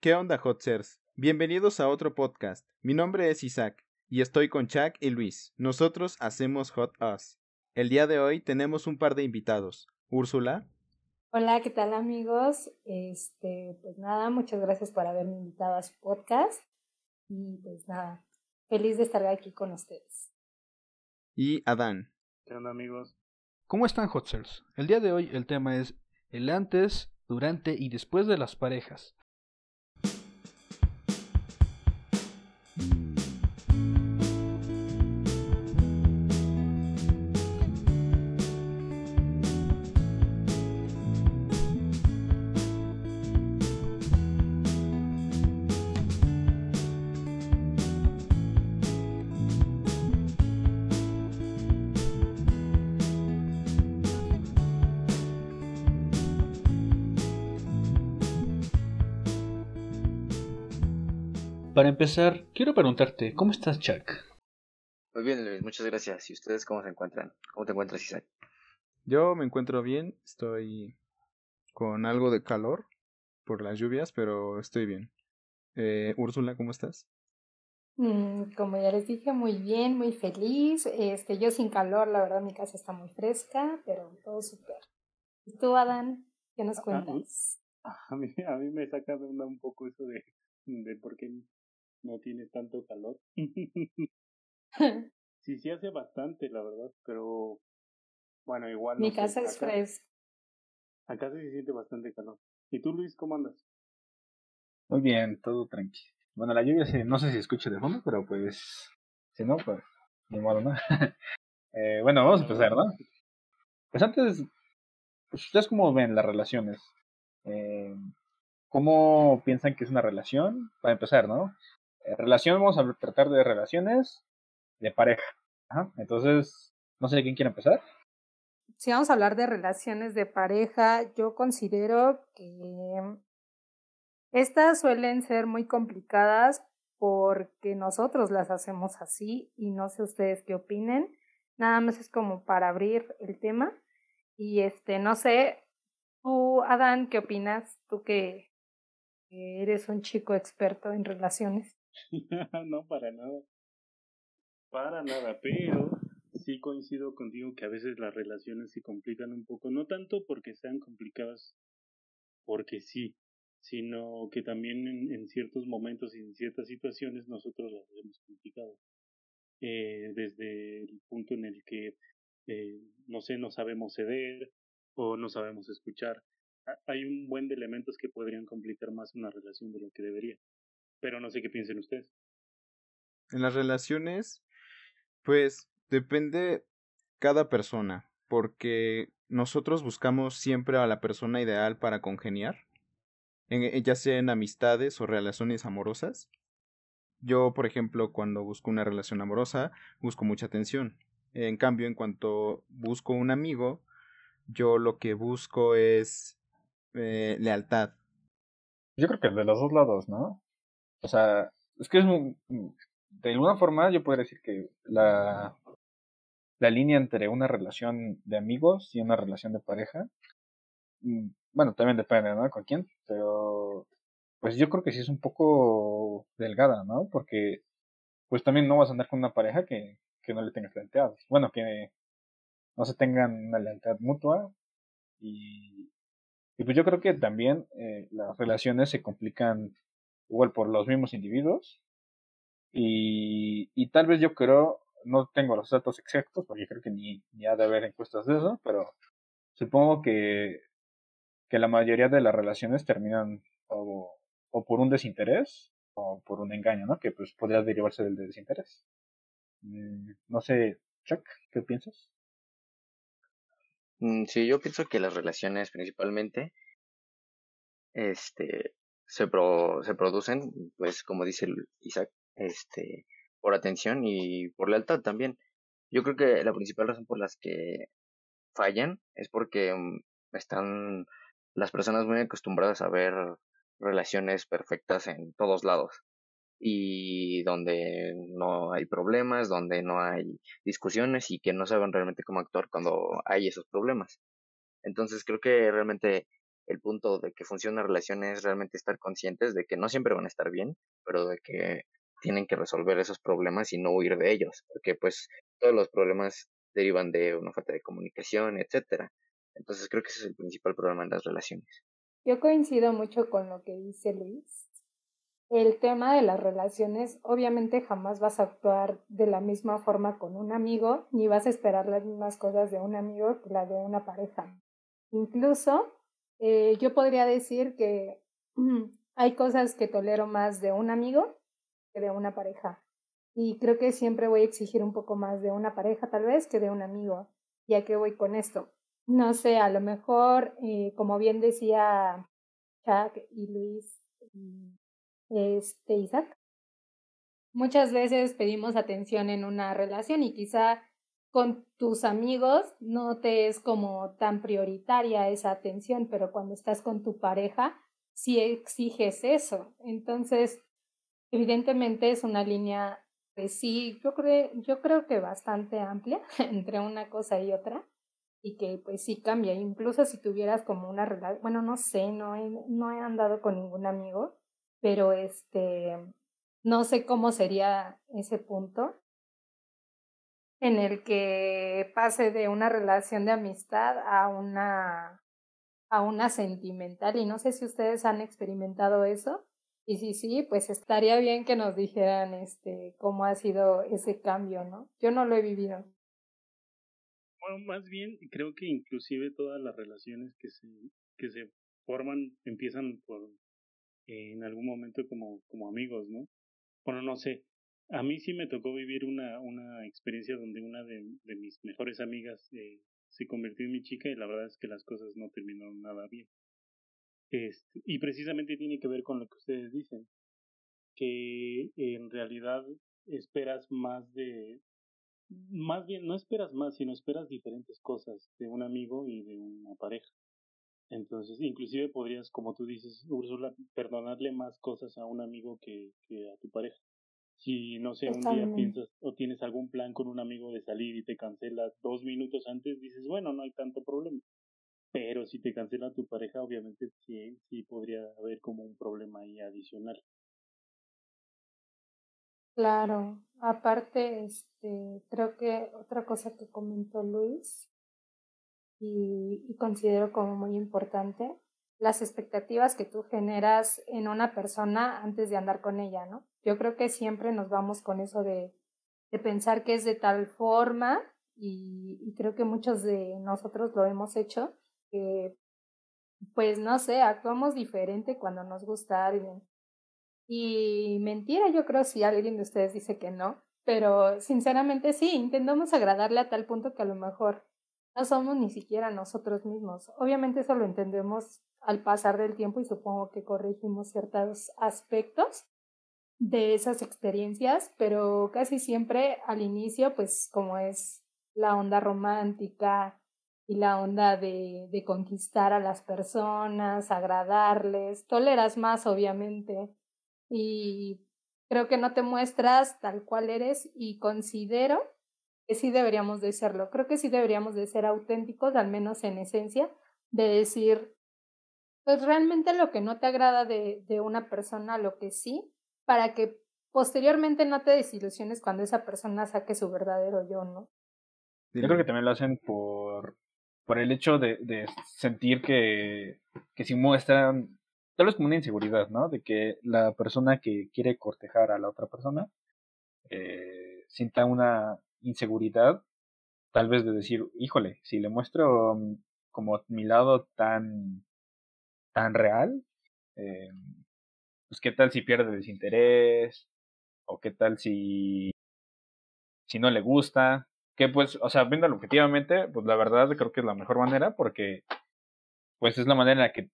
¿Qué onda, Hotzers? Bienvenidos a otro podcast. Mi nombre es Isaac y estoy con Chuck y Luis. Nosotros hacemos Hot Us. El día de hoy tenemos un par de invitados. Úrsula. Hola, ¿qué tal amigos? Este, pues nada, muchas gracias por haberme invitado a su podcast. Y pues nada, feliz de estar aquí con ustedes. Y Adán. ¿Qué onda amigos? ¿Cómo están Hotzers? El día de hoy el tema es el antes, durante y después de las parejas. Para empezar, quiero preguntarte, ¿cómo estás, Chuck? Muy bien, Luis, muchas gracias. ¿Y ustedes cómo se encuentran? ¿Cómo te encuentras, Isaac? Yo me encuentro bien, estoy con algo de calor por las lluvias, pero estoy bien. Eh, Úrsula, ¿cómo estás? Mm, como ya les dije, muy bien, muy feliz. Este, yo sin calor, la verdad mi casa está muy fresca, pero todo súper. ¿Y tú, Adán? ¿Qué nos cuentas? A mí, a mí me saca de onda un poco eso de, de por qué no tiene tanto calor. sí, sí hace bastante, la verdad, pero bueno, igual. Mi casa es fresca. Acá se siente bastante calor. ¿Y tú, Luis, cómo andas? Muy bien, todo tranquilo. Bueno, la lluvia no sé si escucha de fondo, pero pues, si no, pues, ni modo, ¿no? eh, bueno, vamos a empezar, ¿no? Pues antes, pues, ¿ustedes cómo ven las relaciones? Eh, ¿Cómo piensan que es una relación? Para empezar, ¿no? Eh, relación, vamos a tratar de relaciones de pareja. Entonces, no sé quién quiere empezar. Si vamos a hablar de relaciones de pareja, yo considero que estas suelen ser muy complicadas porque nosotros las hacemos así y no sé ustedes qué opinen. Nada más es como para abrir el tema. Y este, no sé, tú, Adán, ¿qué opinas? Tú que eres un chico experto en relaciones. no, para nada. Para nada, pero sí coincido contigo que a veces las relaciones se complican un poco, no tanto porque sean complicadas porque sí, sino que también en, en ciertos momentos y en ciertas situaciones nosotros las hemos complicado. Eh, desde el punto en el que, eh, no sé, no sabemos ceder o no sabemos escuchar. Hay un buen de elementos que podrían complicar más una relación de lo que debería. Pero no sé qué piensen ustedes. En las relaciones, pues depende cada persona, porque nosotros buscamos siempre a la persona ideal para congeniar, en, ya sea en amistades o relaciones amorosas. Yo, por ejemplo, cuando busco una relación amorosa, busco mucha atención. En cambio, en cuanto busco un amigo, yo lo que busco es eh, lealtad. Yo creo que de los dos lados, ¿no? O sea, es que es de alguna forma yo podría decir que la, la línea entre una relación de amigos y una relación de pareja, mm, bueno, también depende, ¿no? Con quién, pero pues yo creo que sí es un poco delgada, ¿no? Porque pues también no vas a andar con una pareja que, que no le tengas lealtad. Bueno, que no se tengan una lealtad mutua y, y pues yo creo que también eh, las relaciones se complican igual por los mismos individuos. Y, y tal vez yo creo, no tengo los datos exactos, porque creo que ni, ni ha de haber encuestas de eso, pero supongo que, que la mayoría de las relaciones terminan o, o por un desinterés o por un engaño, ¿no? Que pues podría derivarse del desinterés. Mm, no sé, Chuck, ¿qué piensas? Mm, sí, yo pienso que las relaciones principalmente este se, pro, se producen, pues como dice Isaac, este, por atención y por lealtad también. Yo creo que la principal razón por las que fallan es porque mm, están las personas muy acostumbradas a ver relaciones perfectas en todos lados y donde no hay problemas, donde no hay discusiones y que no saben realmente cómo actuar cuando hay esos problemas. Entonces creo que realmente el punto de que funciona una relación es realmente estar conscientes de que no siempre van a estar bien, pero de que tienen que resolver esos problemas y no huir de ellos, porque pues todos los problemas derivan de una falta de comunicación, etcétera. Entonces creo que ese es el principal problema en las relaciones. Yo coincido mucho con lo que dice Luis. El tema de las relaciones, obviamente jamás vas a actuar de la misma forma con un amigo, ni vas a esperar las mismas cosas de un amigo que la de una pareja. Incluso eh, yo podría decir que hay cosas que tolero más de un amigo que de una pareja. Y creo que siempre voy a exigir un poco más de una pareja tal vez que de un amigo. ¿Ya que voy con esto? No sé, a lo mejor, eh, como bien decía Chuck y Luis, este, Isaac. Muchas veces pedimos atención en una relación y quizá con tus amigos no te es como tan prioritaria esa atención, pero cuando estás con tu pareja sí exiges eso. Entonces, evidentemente es una línea, pues sí, yo creo, yo creo que bastante amplia entre una cosa y otra y que pues sí cambia. Incluso si tuvieras como una relación, bueno, no sé, no no he andado con ningún amigo, pero este, no sé cómo sería ese punto en el que pase de una relación de amistad a una a una sentimental y no sé si ustedes han experimentado eso y si sí, pues estaría bien que nos dijeran este cómo ha sido ese cambio, ¿no? Yo no lo he vivido. Bueno, más bien creo que inclusive todas las relaciones que se que se forman empiezan por en algún momento como, como amigos, ¿no? Bueno, no sé. A mí sí me tocó vivir una, una experiencia donde una de, mis mejores amigas eh, se convirtió en mi chica y la verdad es que las cosas no terminaron nada bien. Este, y precisamente tiene que ver con lo que ustedes dicen, que en realidad esperas más de, más bien no esperas más, sino esperas diferentes cosas de un amigo y de una pareja. Entonces, inclusive podrías, como tú dices, Úrsula, perdonarle más cosas a un amigo que a tu pareja. Si, no sé, un día piensas o tienes algún plan con un amigo de salir y te cancela dos minutos antes, dices, bueno, no hay tanto problema. Pero si te cancela tu pareja, obviamente sí, sí podría haber como un problema ahí adicional. Claro, aparte, este, creo que otra cosa que comentó Luis y, considero como muy importante las expectativas que tú generas en una persona antes de andar con ella, ¿no? Yo creo que siempre nos vamos con eso de, de pensar que es de tal forma y, y, creo que muchos de nosotros lo hemos hecho, que pues no sé, actuamos diferente cuando nos gusta alguien. Y mentira, yo creo si alguien de ustedes dice que no, pero sinceramente sí, intentamos agradarle a tal punto que a lo mejor no somos ni siquiera nosotros mismos. Obviamente eso lo entendemos al pasar del tiempo y supongo que corregimos ciertos aspectos de esas experiencias, pero casi siempre al inicio, pues como es la onda romántica y la onda de, de conquistar a las personas, agradarles, toleras más obviamente y creo que no te muestras tal cual eres y considero que sí deberíamos de serlo. Creo que sí deberíamos de ser auténticos, al menos en esencia, de decir, pues realmente lo que no te agrada de, de una persona, lo que sí, para que posteriormente no te desilusiones cuando esa persona saque su verdadero yo, ¿no? Yo creo que también lo hacen por, por el hecho de, de sentir que, que si muestran, tal vez como una inseguridad, ¿no? De que la persona que quiere cortejar a la otra persona eh, sienta una inseguridad, tal vez de decir, híjole, si le muestro mm, como mi lado tan, tan real, eh, pues qué tal si pierde desinterés, o qué tal si, si no le gusta, que pues, o sea, viéndolo objetivamente, pues la verdad creo que es la mejor manera porque pues es la manera en la que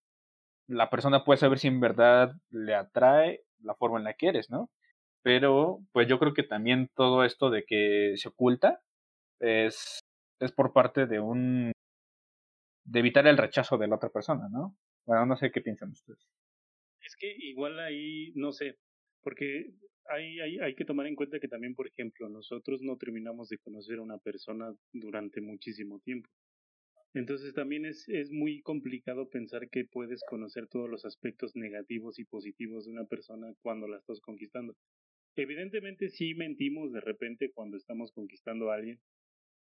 la persona puede saber si en verdad le atrae la forma en la que eres, ¿no? pero pues yo creo que también todo esto de que se oculta es, es por parte de un de evitar el rechazo de la otra persona, ¿no? Bueno, no sé qué piensan ustedes. Es que igual ahí, no sé, porque hay, hay, hay que tomar en cuenta que también, por ejemplo, nosotros no terminamos de conocer a una persona durante muchísimo tiempo. Entonces también es, es muy complicado pensar que puedes conocer todos los aspectos negativos y positivos de una persona cuando la estás conquistando. Evidentemente sí mentimos de repente cuando estamos conquistando a alguien,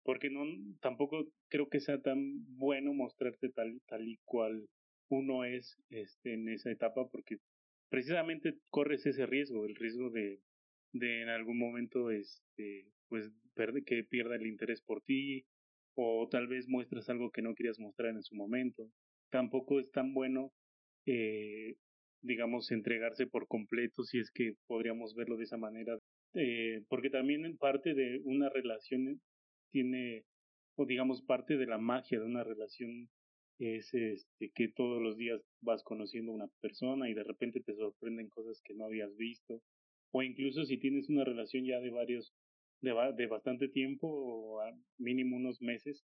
porque no tampoco creo que sea tan bueno mostrarte tal tal y cual uno es este en esa etapa porque precisamente corres ese riesgo, el riesgo de de en algún momento este pues que pierda el interés por ti o tal vez muestras algo que no querías mostrar en su momento. Tampoco es tan bueno eh, digamos entregarse por completo si es que podríamos verlo de esa manera eh, porque también parte de una relación tiene, o digamos, parte de la magia de una relación es este que todos los días vas conociendo a una persona y de repente te sorprenden cosas que no habías visto o incluso si tienes una relación ya de varios de, de bastante tiempo o a mínimo unos meses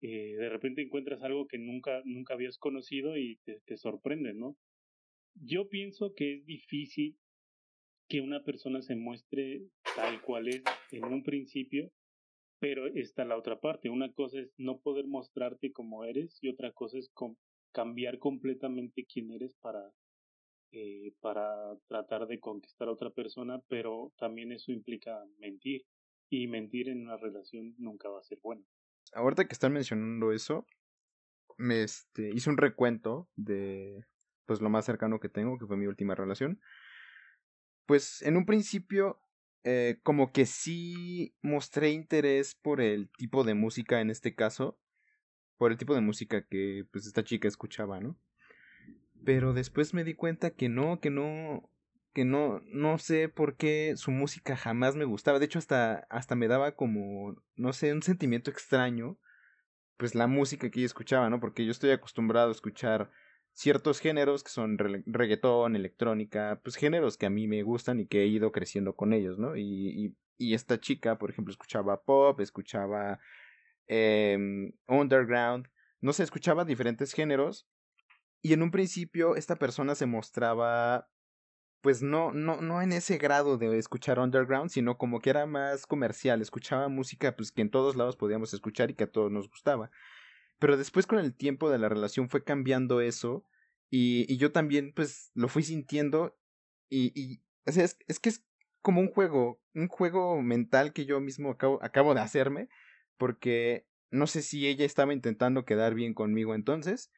eh, de repente encuentras algo que nunca nunca habías conocido y te, te sorprende no yo pienso que es difícil que una persona se muestre tal cual es en un principio pero está la otra parte. Una cosa es no poder mostrarte como eres y otra cosa es cambiar completamente quién eres para, eh, para tratar de conquistar a otra persona, pero también eso implica mentir. Y mentir en una relación nunca va a ser bueno. Ahorita que están mencionando eso, me este, hice un recuento de pues lo más cercano que tengo, que fue mi última relación. Pues en un principio eh, como que sí mostré interés por el tipo de música en este caso, por el tipo de música que pues esta chica escuchaba, ¿no? Pero después me di cuenta que no, que no, que no, no sé por qué su música jamás me gustaba. De hecho, hasta, hasta me daba como, no sé, un sentimiento extraño, pues la música que ella escuchaba, ¿no? Porque yo estoy acostumbrado a escuchar ciertos géneros que son reggaetón, electrónica, pues géneros que a mí me gustan y que he ido creciendo con ellos, ¿no? Y, y, esta chica, por ejemplo, escuchaba pop, escuchaba eh, underground, no sé, escuchaba diferentes géneros y en un principio esta persona se mostraba pues no, no, no en ese grado de escuchar underground, sino como que era más comercial, escuchaba música pues que en todos lados podíamos escuchar y que a todos nos gustaba. Pero después con el tiempo de la relación fue cambiando eso y, y yo también pues lo fui sintiendo y, y o sea, es, es, que es como un juego, un juego mental que yo mismo acabo, acabo de hacerme porque no sé si ella estaba intentando quedar bien conmigo entonces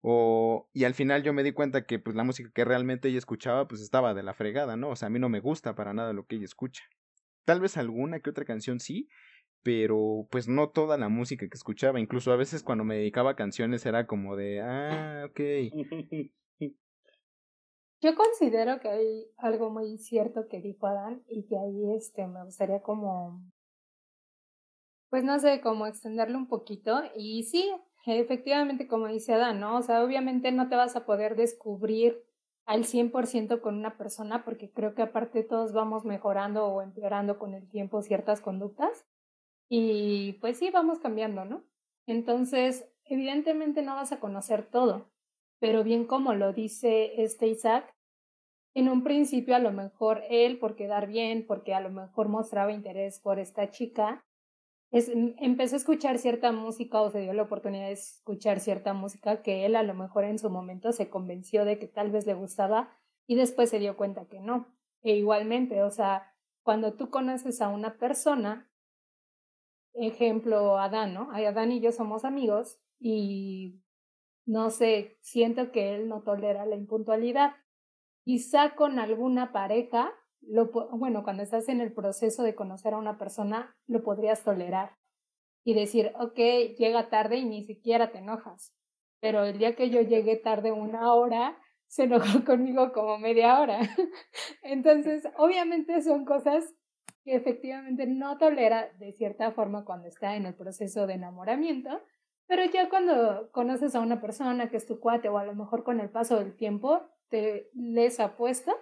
o y al final yo me di cuenta que pues la música que realmente ella escuchaba pues estaba de la fregada, ¿no? O sea, a mí no me gusta para nada lo que ella escucha. Tal vez alguna que otra canción sí, pero pues no toda la música que escuchaba, incluso a veces cuando me dedicaba a canciones era como de, ah, ok. Yo considero que hay algo muy cierto que dijo Adán y que ahí este me gustaría como, pues no sé, como extenderlo un poquito y sí, efectivamente como dice Adán, ¿no? O sea, obviamente no te vas a poder descubrir al 100% con una persona porque creo que aparte todos vamos mejorando o empeorando con el tiempo ciertas conductas. Y pues sí, vamos cambiando, ¿no? Entonces, evidentemente no vas a conocer todo, pero bien como lo dice este Isaac, en un principio a lo mejor él, por quedar bien, porque a lo mejor mostraba interés por esta chica, es, em, empezó a escuchar cierta música o se dio la oportunidad de escuchar cierta música que él a lo mejor en su momento se convenció de que tal vez le gustaba y después se dio cuenta que no. E igualmente, o sea, cuando tú conoces a una persona, ejemplo, Adán, ¿no? Adán y yo somos amigos y no sé, siento que él no tolera la impuntualidad. Quizá con alguna pareja, lo, bueno, cuando estás en el proceso de conocer a una persona, lo podrías tolerar y decir, ok, llega tarde y ni siquiera te enojas. Pero el día que yo llegué tarde una hora, se enojó conmigo como media hora. Entonces, obviamente son cosas que efectivamente no tolera de cierta forma cuando está en el proceso de enamoramiento, pero ya cuando conoces a una persona que es tu cuate o a lo mejor con el paso del tiempo te les apuesto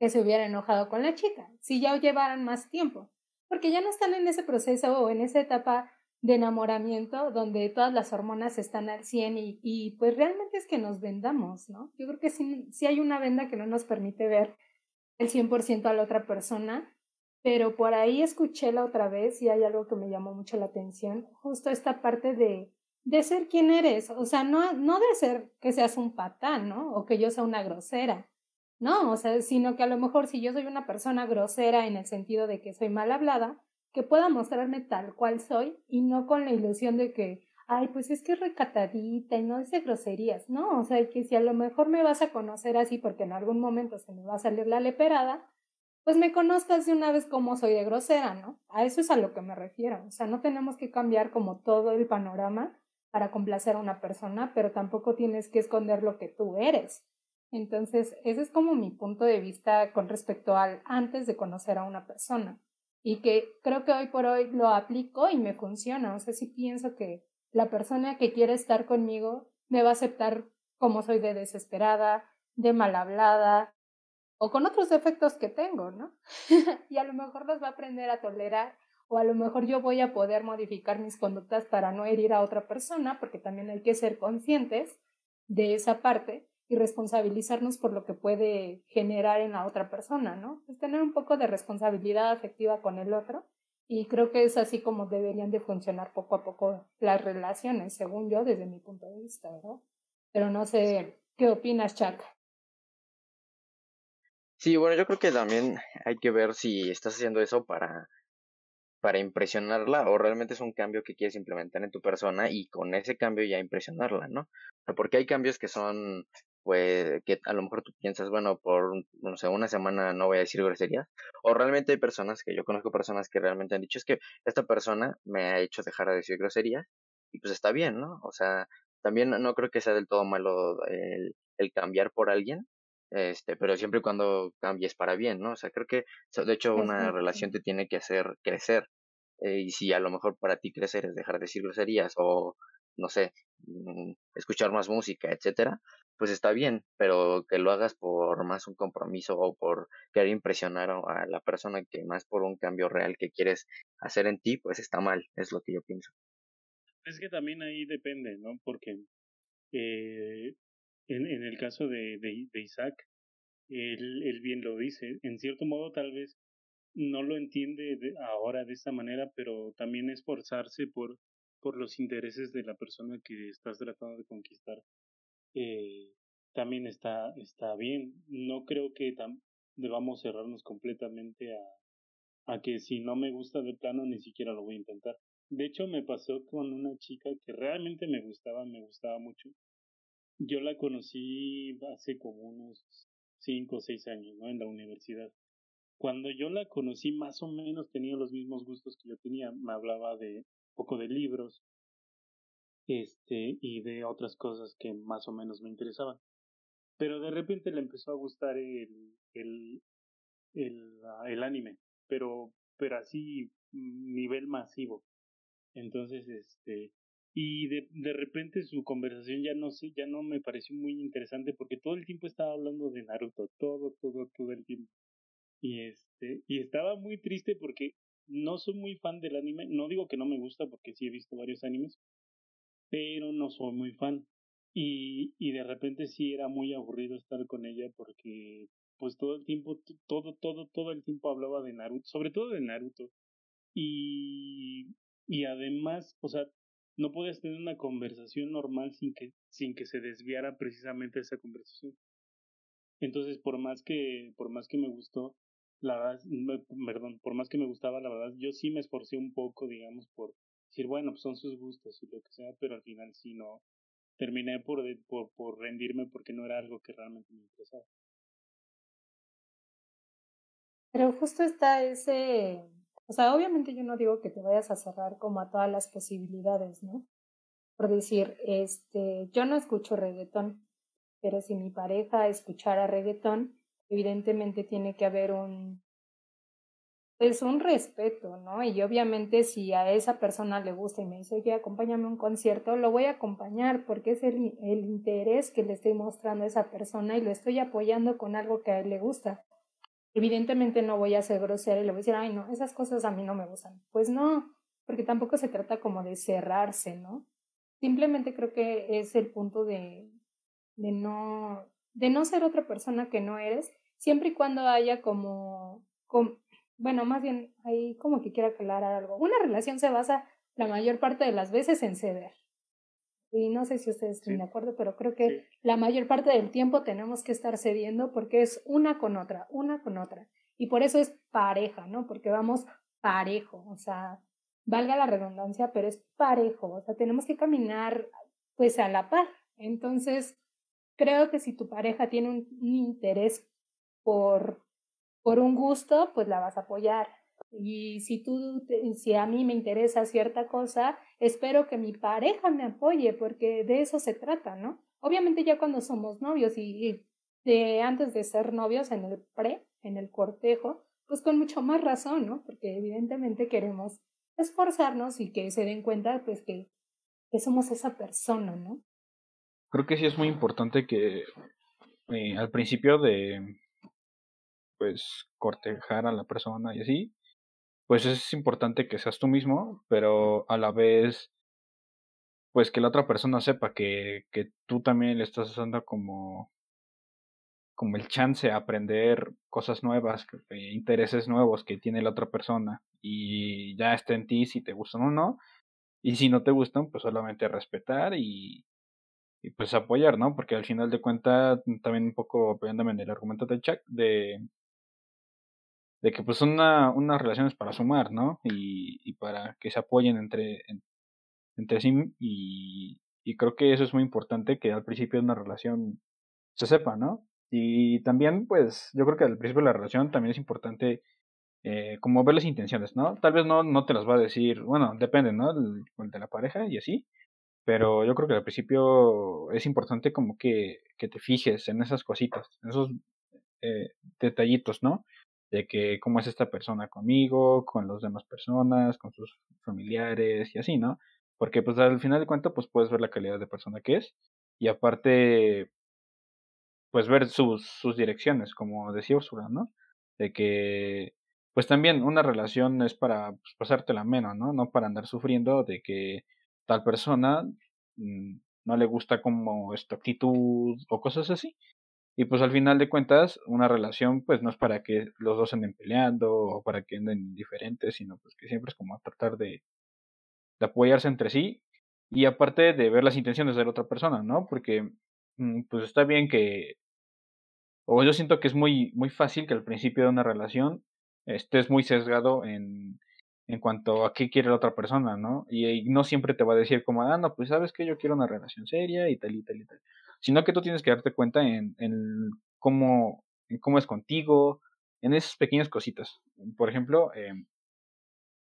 que se hubiera enojado con la chica, si ya llevaran más tiempo, porque ya no están en ese proceso o en esa etapa de enamoramiento donde todas las hormonas están al 100 y, y pues realmente es que nos vendamos, ¿no? Yo creo que sí, sí hay una venda que no nos permite ver el 100% a la otra persona pero por ahí escuché la otra vez y hay algo que me llamó mucho la atención, justo esta parte de, de ser quien eres, o sea, no, no de ser que seas un patán, ¿no? O que yo sea una grosera, no, o sea, sino que a lo mejor si yo soy una persona grosera en el sentido de que soy mal hablada, que pueda mostrarme tal cual soy y no con la ilusión de que, ay, pues es que es recatadita y no dice groserías, ¿no? O sea, que si a lo mejor me vas a conocer así porque en algún momento se me va a salir la leperada, pues me conozcas de una vez como soy de grosera, ¿no? A eso es a lo que me refiero. O sea, no tenemos que cambiar como todo el panorama para complacer a una persona, pero tampoco tienes que esconder lo que tú eres. Entonces, ese es como mi punto de vista con respecto al antes de conocer a una persona y que creo que hoy por hoy lo aplico y me funciona. O sea, si pienso que la persona que quiere estar conmigo me va a aceptar como soy de desesperada, de mal hablada o con otros defectos que tengo, ¿no? y a lo mejor los va a aprender a tolerar o a lo mejor yo voy a poder modificar mis conductas para no herir a otra persona, porque también hay que ser conscientes de esa parte y responsabilizarnos por lo que puede generar en la otra persona, ¿no? Es tener un poco de responsabilidad afectiva con el otro y creo que es así como deberían de funcionar poco a poco las relaciones, según yo, desde mi punto de vista, ¿verdad? Pero no sé, ¿qué opinas, Chuck? Sí, bueno, yo creo que también hay que ver si estás haciendo eso para para impresionarla o realmente es un cambio que quieres implementar en tu persona y con ese cambio ya impresionarla, ¿no? Porque hay cambios que son, pues, que a lo mejor tú piensas, bueno, por, no sé, una semana no voy a decir groserías, o realmente hay personas que yo conozco personas que realmente han dicho, es que esta persona me ha hecho dejar de decir groserías y pues está bien, ¿no? O sea, también no creo que sea del todo malo el, el cambiar por alguien, este, pero siempre y cuando cambies para bien, ¿no? O sea, creo que, de hecho, una relación te tiene que hacer crecer. Eh, y si a lo mejor para ti crecer es dejar de decir groserías o, no sé, mm, escuchar más música, etcétera, pues está bien, pero que lo hagas por más un compromiso o por querer impresionar a la persona que más por un cambio real que quieres hacer en ti, pues está mal, es lo que yo pienso. Es que también ahí depende, ¿no? Porque eh, en, en el caso de, de, Isaac, él, él, bien lo dice. En cierto modo, tal vez no lo entiende ahora de esta manera, pero también esforzarse por, por los intereses de la persona que estás tratando de conquistar. Eh, también está, está bien. No creo que debamos cerrarnos completamente a, a que si no me gusta de plano ni siquiera lo voy a intentar. De hecho, me pasó con una chica que realmente me gustaba, me gustaba mucho, yo la conocí hace como unos cinco o seis años, ¿no? En la universidad. Cuando yo la conocí, más o menos tenía los mismos gustos que yo tenía. Me hablaba de poco de libros, este, y de otras cosas que más o menos me interesaban. Pero de repente le empezó a gustar el, el, el, el anime, pero, pero así nivel masivo. Entonces, este, y de, de repente su conversación ya no sé, ya no me pareció muy interesante porque todo el tiempo estaba hablando de Naruto, todo, todo, todo el tiempo. Y este, y estaba muy triste porque no soy muy fan del anime, no digo que no me gusta porque sí he visto varios animes, pero no soy muy fan. Y, y de repente sí era muy aburrido estar con ella porque pues todo el tiempo, todo, todo, todo el tiempo hablaba de Naruto, sobre todo de Naruto. Y, y además, o sea, no puedes tener una conversación normal sin que, sin que se desviara precisamente esa conversación. Entonces, por más que, por más que me gustó, la verdad, perdón, por más que me gustaba, la verdad, yo sí me esforcé un poco, digamos, por decir, bueno, pues son sus gustos y lo que sea, pero al final sí no, terminé por, por, por rendirme porque no era algo que realmente me interesaba. Pero justo está ese, o sea, obviamente yo no digo que te vayas a cerrar como a todas las posibilidades, ¿no? Por decir, este, yo no escucho reggaetón, pero si mi pareja escuchara reggaetón, evidentemente tiene que haber un, pues un respeto, ¿no? Y obviamente si a esa persona le gusta y me dice, oye, acompáñame a un concierto, lo voy a acompañar porque es el, el interés que le estoy mostrando a esa persona y lo estoy apoyando con algo que a él le gusta. Evidentemente no voy a ser grosera y le voy a decir, ay, no, esas cosas a mí no me gustan. Pues no, porque tampoco se trata como de cerrarse, ¿no? Simplemente creo que es el punto de, de no, de no ser otra persona que no eres, siempre y cuando haya como, como bueno, más bien ahí como que quiera aclarar algo. Una relación se basa la mayor parte de las veces en ceder. Y no sé si ustedes están de acuerdo, pero creo que la mayor parte del tiempo tenemos que estar cediendo porque es una con otra, una con otra. Y por eso es pareja, ¿no? Porque vamos parejo, o sea, valga la redundancia, pero es parejo, o sea, tenemos que caminar pues a la par. Entonces, creo que si tu pareja tiene un, interés por, por un gusto, pues la vas a apoyar. Y si tú, si a mí me interesa cierta cosa, espero que mi pareja me apoye, porque de eso se trata, ¿no? Obviamente ya cuando somos novios y, de antes de ser novios en el pre, en el cortejo, pues con mucho más razón, ¿no? Porque evidentemente queremos esforzarnos y que se den cuenta, pues que, que somos esa persona, ¿no? Creo que sí es muy importante que eh, al principio de, pues, cortejar a la persona y así, pues es importante que seas tú mismo, pero a la vez, pues que la otra persona sepa que, que tú también le estás dando como, como el chance a aprender cosas nuevas, eh, intereses nuevos que tiene la otra persona y ya está en ti si te gustan o no. Y si no te gustan, pues solamente respetar y, y pues apoyar, ¿no? Porque al final de cuentas, también un poco apoyándome en el argumento de Chuck, de, de que pues son una, unas relaciones para sumar, ¿no? Y, y para que se apoyen entre, entre sí y, y creo que eso es muy importante que al principio de una relación se sepa, ¿no? Y también, pues, yo creo que al principio de la relación también es importante eh, como ver las intenciones, ¿no? Tal vez no, no te las va a decir, bueno, depende, ¿no? El, de la pareja y así, pero yo creo que al principio es importante como que, que te fijes en esas cositas, en esos eh, detallitos, ¿no? De que cómo es esta persona conmigo, con las demás personas, con sus familiares y así, ¿no? Porque pues al final de cuentas pues puedes ver la calidad de persona que es y aparte pues ver sus, sus direcciones, como decía Ursula, ¿no? De que pues también una relación es para pues, pasártela menos, ¿no? No para andar sufriendo de que tal persona mm, no le gusta como esta actitud o cosas así. Y pues al final de cuentas, una relación pues no es para que los dos anden peleando o para que anden diferentes, sino pues que siempre es como tratar de, apoyarse entre sí y aparte de ver las intenciones de la otra persona, ¿no? Porque mm, pues está bien que, o yo siento que es muy, muy fácil que al principio de una relación estés muy sesgado en, en cuanto a qué quiere la otra persona, ¿no? Y, no siempre te va a decir como, ah, no, pues sabes que yo quiero una relación seria y tal y tal y tal sino que tú tienes que darte cuenta en, en cómo, en cómo es contigo, en esas pequeñas cositas. Por ejemplo, eh,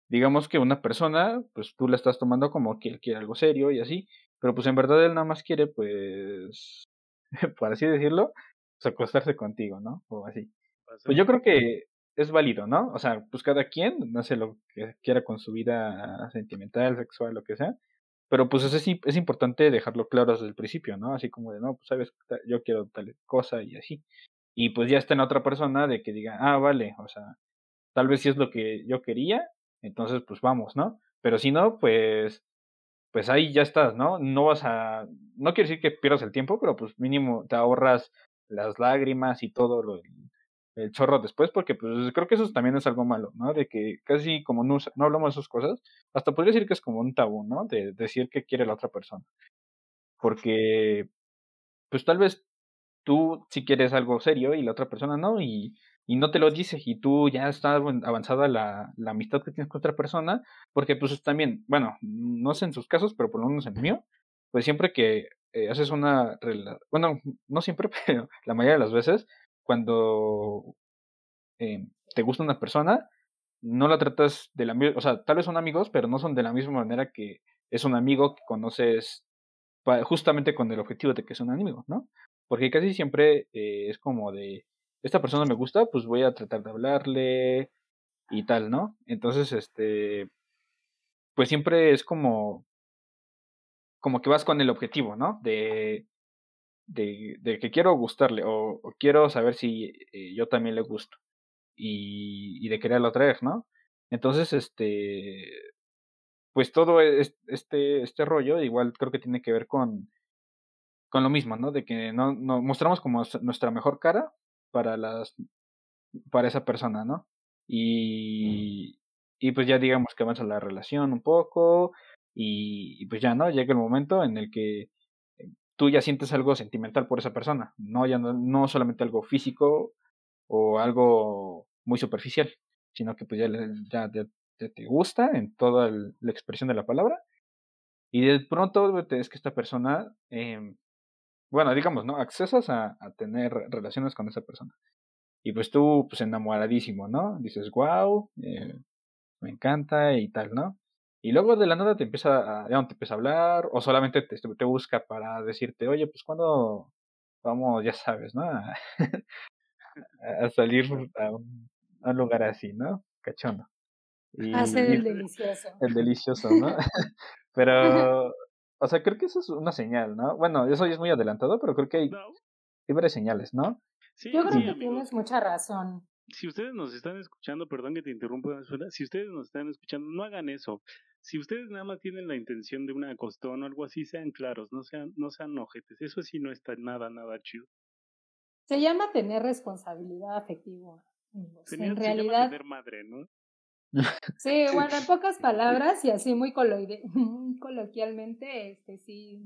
digamos que una persona, pues tú la estás tomando como que él quiere algo serio y así, pero pues en verdad él nada más quiere, pues, por así decirlo, pues acostarse contigo, ¿no? O así. Pues yo creo que es válido, ¿no? O sea, pues cada quien hace lo que quiera con su vida sentimental, sexual, lo que sea. Pero pues es, es importante dejarlo claro desde el principio, ¿no? Así como de, no, pues sabes, yo quiero tal cosa y así. Y pues ya está en otra persona de que diga, ah, vale, o sea, tal vez si es lo que yo quería, entonces pues vamos, ¿no? Pero si no, pues, pues ahí ya estás, ¿no? No vas a, no quiere decir que pierdas el tiempo, pero pues mínimo te ahorras las lágrimas y todo lo, el chorro después, porque pues creo que eso también es algo malo, ¿no? De que casi como no, no hablamos de esas cosas, hasta podría decir que es como un tabú, ¿no? De, decir que quiere la otra persona. Porque, pues tal vez tú si quieres algo serio y la otra persona no, y, y no te lo dice, y tú ya está avanzada la, la amistad que tienes con otra persona, porque pues también, bueno, no sé en sus casos, pero por lo menos en el mío, pues siempre que eh, haces una bueno, no siempre, pero la mayoría de las veces, cuando eh, te gusta una persona, no la tratas de la misma, o sea, tal vez son amigos, pero no son de la misma manera que es un amigo que conoces justamente con el objetivo de que es un amigo, ¿no? Porque casi siempre eh, es como de, esta persona me gusta, pues voy a tratar de hablarle y tal, ¿no? Entonces, este, pues siempre es como, como que vas con el objetivo, ¿no? De, de, de que quiero gustarle o, quiero saber si eh, yo también le gusto y, y de quererlo atraer, ¿no? Entonces, este, pues todo este, este rollo igual creo que tiene que ver con, con lo mismo, ¿no? De que no, no mostramos como nuestra mejor cara para las para esa persona, ¿no? Y, y pues ya digamos que avanza la relación un poco y, pues ya, ¿no? Llega el momento en el que tú ya sientes algo sentimental por esa persona, no, ya no, solamente algo físico o algo muy superficial, sino que pues ya, te gusta en toda la expresión de la palabra y de pronto es que esta persona, eh, bueno, digamos, ¿no? Accesas a, a, tener relaciones con esa persona. Y pues tú, pues enamoradísimo, ¿no? Dices, wow, eh, me encanta y tal, ¿no? Y luego de la nada te empieza a, ya no te empieza a hablar, o solamente te, te busca para decirte, oye, pues cuando vamos, ya sabes, ¿no? A, a salir a un, a un, lugar así, ¿no? Cachondo. Y, Hacer el delicioso. El delicioso, ¿no? pero, o sea, creo que eso es una señal, ¿no? Bueno, eso ya es muy adelantado, pero creo que hay, hay varias señales, ¿no? Sí, Yo creo que tienes mucha razón si ustedes nos están escuchando, perdón que te interrumpa, si ustedes nos están escuchando, no hagan eso. Si ustedes nada más tienen la intención de una costón o algo así, sean claros, no sean, no sean ojetes. Eso sí no está nada, nada chido. Se llama tener responsabilidad afectiva. en realidad. tener madre, ¿no? Sí, bueno, en pocas palabras y así muy, muy coloquialmente, este sí,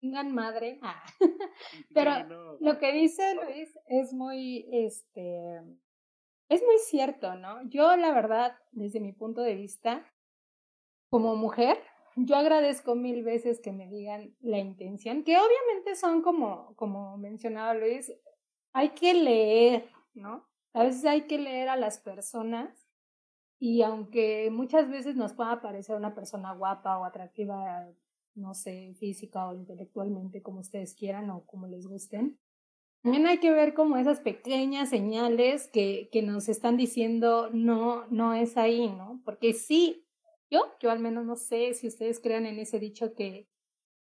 tengan madre. Ah. Pero lo que dice Luis es muy, este, es muy cierto, ¿no? Yo, la verdad, desde mi punto de vista, como mujer, yo agradezco mil veces que me digan la intención, que obviamente son como, como mencionaba Luis, hay que leer, ¿no? A veces hay que leer a las personas y aunque muchas veces nos pueda parecer una persona guapa o atractiva, no sé, física o intelectualmente, como ustedes quieran o como les gusten, también hay que ver como esas pequeñas señales que, que nos están diciendo no, no es ahí, ¿no? Porque sí, yo, yo al menos no sé si ustedes crean en ese dicho que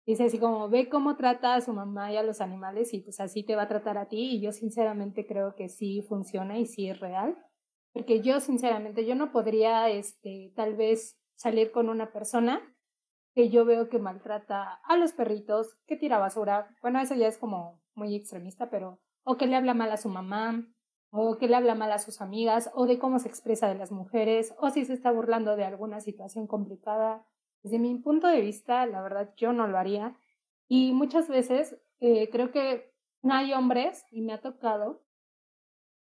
dice así como, ve cómo trata a su mamá y a los animales y pues así te va a tratar a ti. Y yo sinceramente creo que sí funciona y sí es real. Porque yo sinceramente, yo no podría, este, tal vez salir con una persona que yo veo que maltrata a los perritos, que tira basura. Bueno, eso ya es como muy extremista, pero o que le habla mal a su mamá, o que le habla mal a sus amigas, o de cómo se expresa de las mujeres, o si se está burlando de alguna situación complicada. Desde mi punto de vista, la verdad, yo no lo haría. Y muchas veces eh, creo que no hay hombres, y me ha tocado,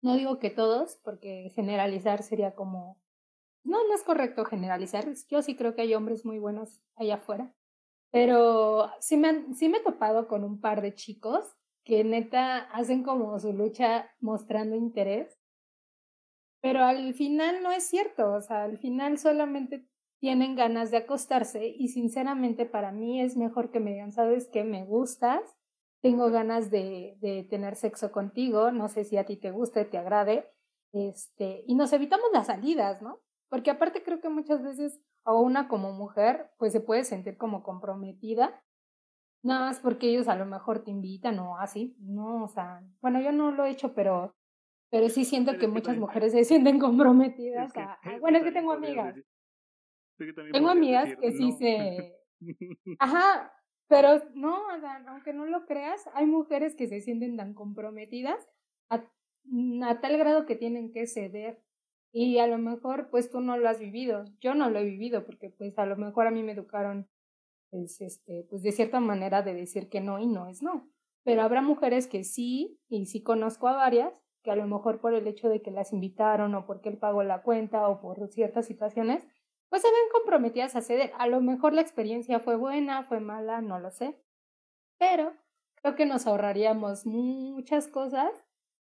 no digo que todos, porque generalizar sería como, no, no es correcto generalizar, yo sí creo que hay hombres muy buenos allá afuera, pero sí me, sí me he topado con un par de chicos que neta hacen como su lucha mostrando interés, pero al final no es cierto, o sea, al final solamente tienen ganas de acostarse y sinceramente para mí es mejor que me digan, sabes que me gustas, tengo ganas de, de tener sexo contigo, no sé si a ti te guste, te agrade, este, y nos evitamos las salidas, ¿no? Porque aparte creo que muchas veces a una como mujer pues se puede sentir como comprometida Nada más porque ellos a lo mejor te invitan o así, ¿no? O sea, bueno, yo no lo he hecho, pero, pero sí siento que muchas mujeres se sienten comprometidas. a, bueno, es que tengo amigas. tengo amigas que sí se... Ajá, pero no, o sea, aunque no lo creas, hay mujeres que se sienten tan comprometidas a, a tal grado que tienen que ceder. Y a lo mejor, pues tú no lo has vivido. Yo no lo he vivido porque, pues, a lo mejor a mí me educaron es este, pues de cierta manera de decir que no y no es no. Pero habrá mujeres que sí, y sí conozco a varias, que a lo mejor por el hecho de que las invitaron o porque él pagó la cuenta o por ciertas situaciones, pues se ven comprometidas a ceder. A lo mejor la experiencia fue buena, fue mala, no lo sé. Pero creo que nos ahorraríamos muchas cosas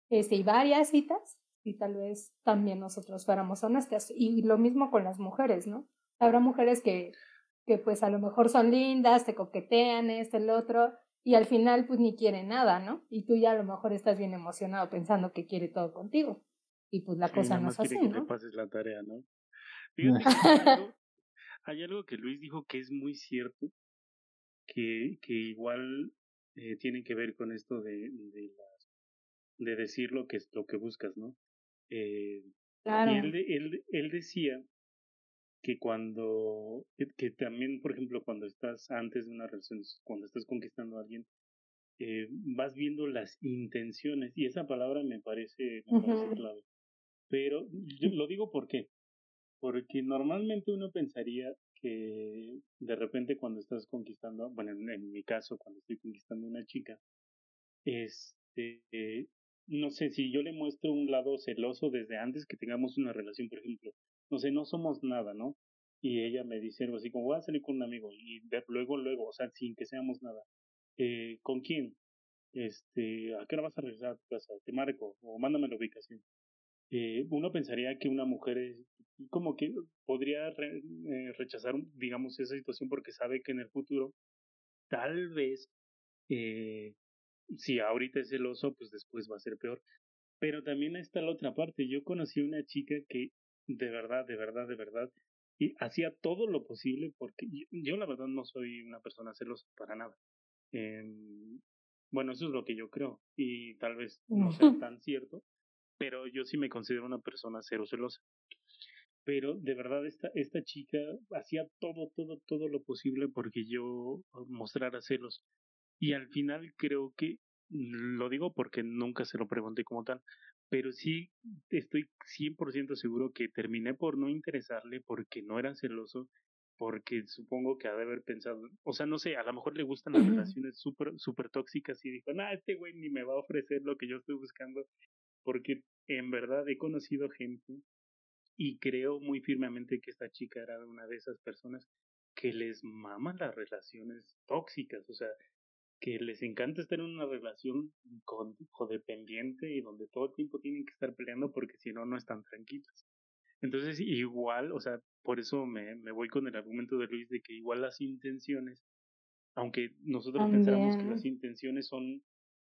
este, y varias citas y tal vez también nosotros fuéramos honestas. Y lo mismo con las mujeres, ¿no? Habrá mujeres que que pues a lo mejor son lindas, te coquetean, este, el otro, y al final pues ni quieren nada, ¿no? Y tú ya a lo mejor estás bien emocionado pensando que quiere todo contigo. Y pues la cosa no es así, que ¿no? Te pases la tarea, ¿no? hay, algo, que Luis dijo que es muy cierto, que, que igual eh, tiene que ver con esto de, de, de decir lo que, lo que buscas, ¿no? Eh, claro. Y él, él, él decía que cuando, que, también, por ejemplo, cuando estás antes de una relación, cuando estás conquistando a alguien, eh, vas viendo las intenciones, y esa palabra me parece, me parece clave. Pero yo lo digo por qué. Porque normalmente uno pensaría que de repente cuando estás conquistando, bueno, en, mi caso, cuando estoy conquistando a una chica, este, no sé, si yo le muestro un lado celoso desde antes que tengamos una relación, por ejemplo, no sé, no somos nada, ¿no? Y ella me dice algo así como, voy a salir con un amigo y luego, luego, o sea, sin que seamos nada. Eh, ¿Con quién? Este, ¿a qué hora vas a regresar a tu casa? Te marco o mándame la ubicación. Eh, uno pensaría que una mujer es como que podría eh, rechazar, digamos, esa situación porque sabe que en el futuro tal vez eh, si ahorita es celoso, pues después va a ser peor. Pero también está la otra parte. Yo conocí una chica que de verdad, de verdad, de verdad, y hacía todo lo posible porque yo, la verdad no soy una persona celosa para nada. Em, bueno, eso es lo que yo creo y tal vez no sea tan cierto, pero yo sí me considero una persona cero celosa. Pero de verdad esta, esta chica hacía todo, todo, todo lo posible porque yo mostrara celos. Y al final creo que, lo digo porque nunca se lo pregunté como tal, pero sí estoy 100% seguro que terminé por no interesarle porque no era celoso, porque supongo que ha de haber pensado, o sea, no sé, a lo mejor le gustan las relaciones súper super tóxicas y dijo, nah, este güey ni me va a ofrecer lo que yo estoy buscando, porque en verdad he conocido gente y creo muy firmemente que esta chica era una de esas personas que les maman las relaciones tóxicas, o sea, que les encanta estar en una relación con, codependiente y donde todo el tiempo tienen que estar peleando porque si no, no están tranquilos. Entonces, igual, o sea, por eso me, me voy con el argumento de Luis de que igual las intenciones, aunque nosotros pensamos que las intenciones son,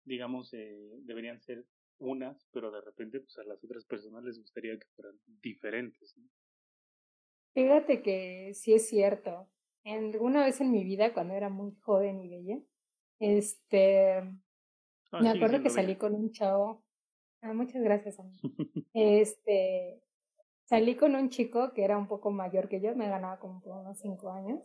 digamos, eh, deberían ser unas, pero de repente pues a las otras personas les gustaría que fueran diferentes. Fíjate que sí es cierto. Alguna vez en mi vida, cuando era muy joven y bella, este, ah, me acuerdo que salí con un chavo. Ah, muchas gracias, amigo. este, salí con un chico que era un poco mayor que yo, me ganaba como por unos cinco años.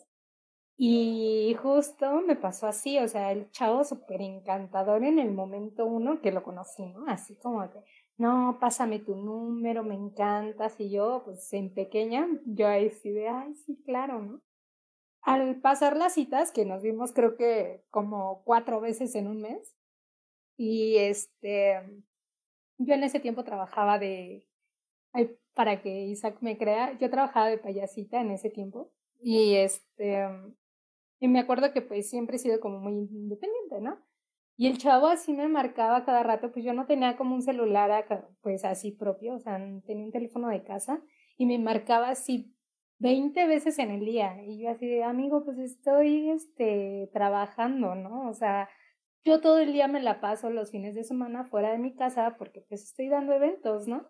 Y justo me pasó así, o sea, el chavo súper encantador en el momento uno que lo conocí, ¿no? Así como que, no, pásame tu número, me encantas. Y yo, pues en pequeña, yo ahí sí de, ay, sí, claro, ¿no? Al pasar las citas, que nos vimos creo que como cuatro veces en un mes, y este, yo en ese tiempo trabajaba de, para que Isaac me crea, yo trabajaba de payasita en ese tiempo, y este, y me acuerdo que pues siempre he sido como muy independiente, ¿no? Y el chavo así me marcaba cada rato, pues yo no tenía como un celular pues así propio, o sea, tenía un teléfono de casa y me marcaba así 20 veces en el día. Y yo así de, amigo, pues estoy este, trabajando, ¿no? O sea, yo todo el día me la paso los fines de semana fuera de mi casa porque pues estoy dando eventos, ¿no?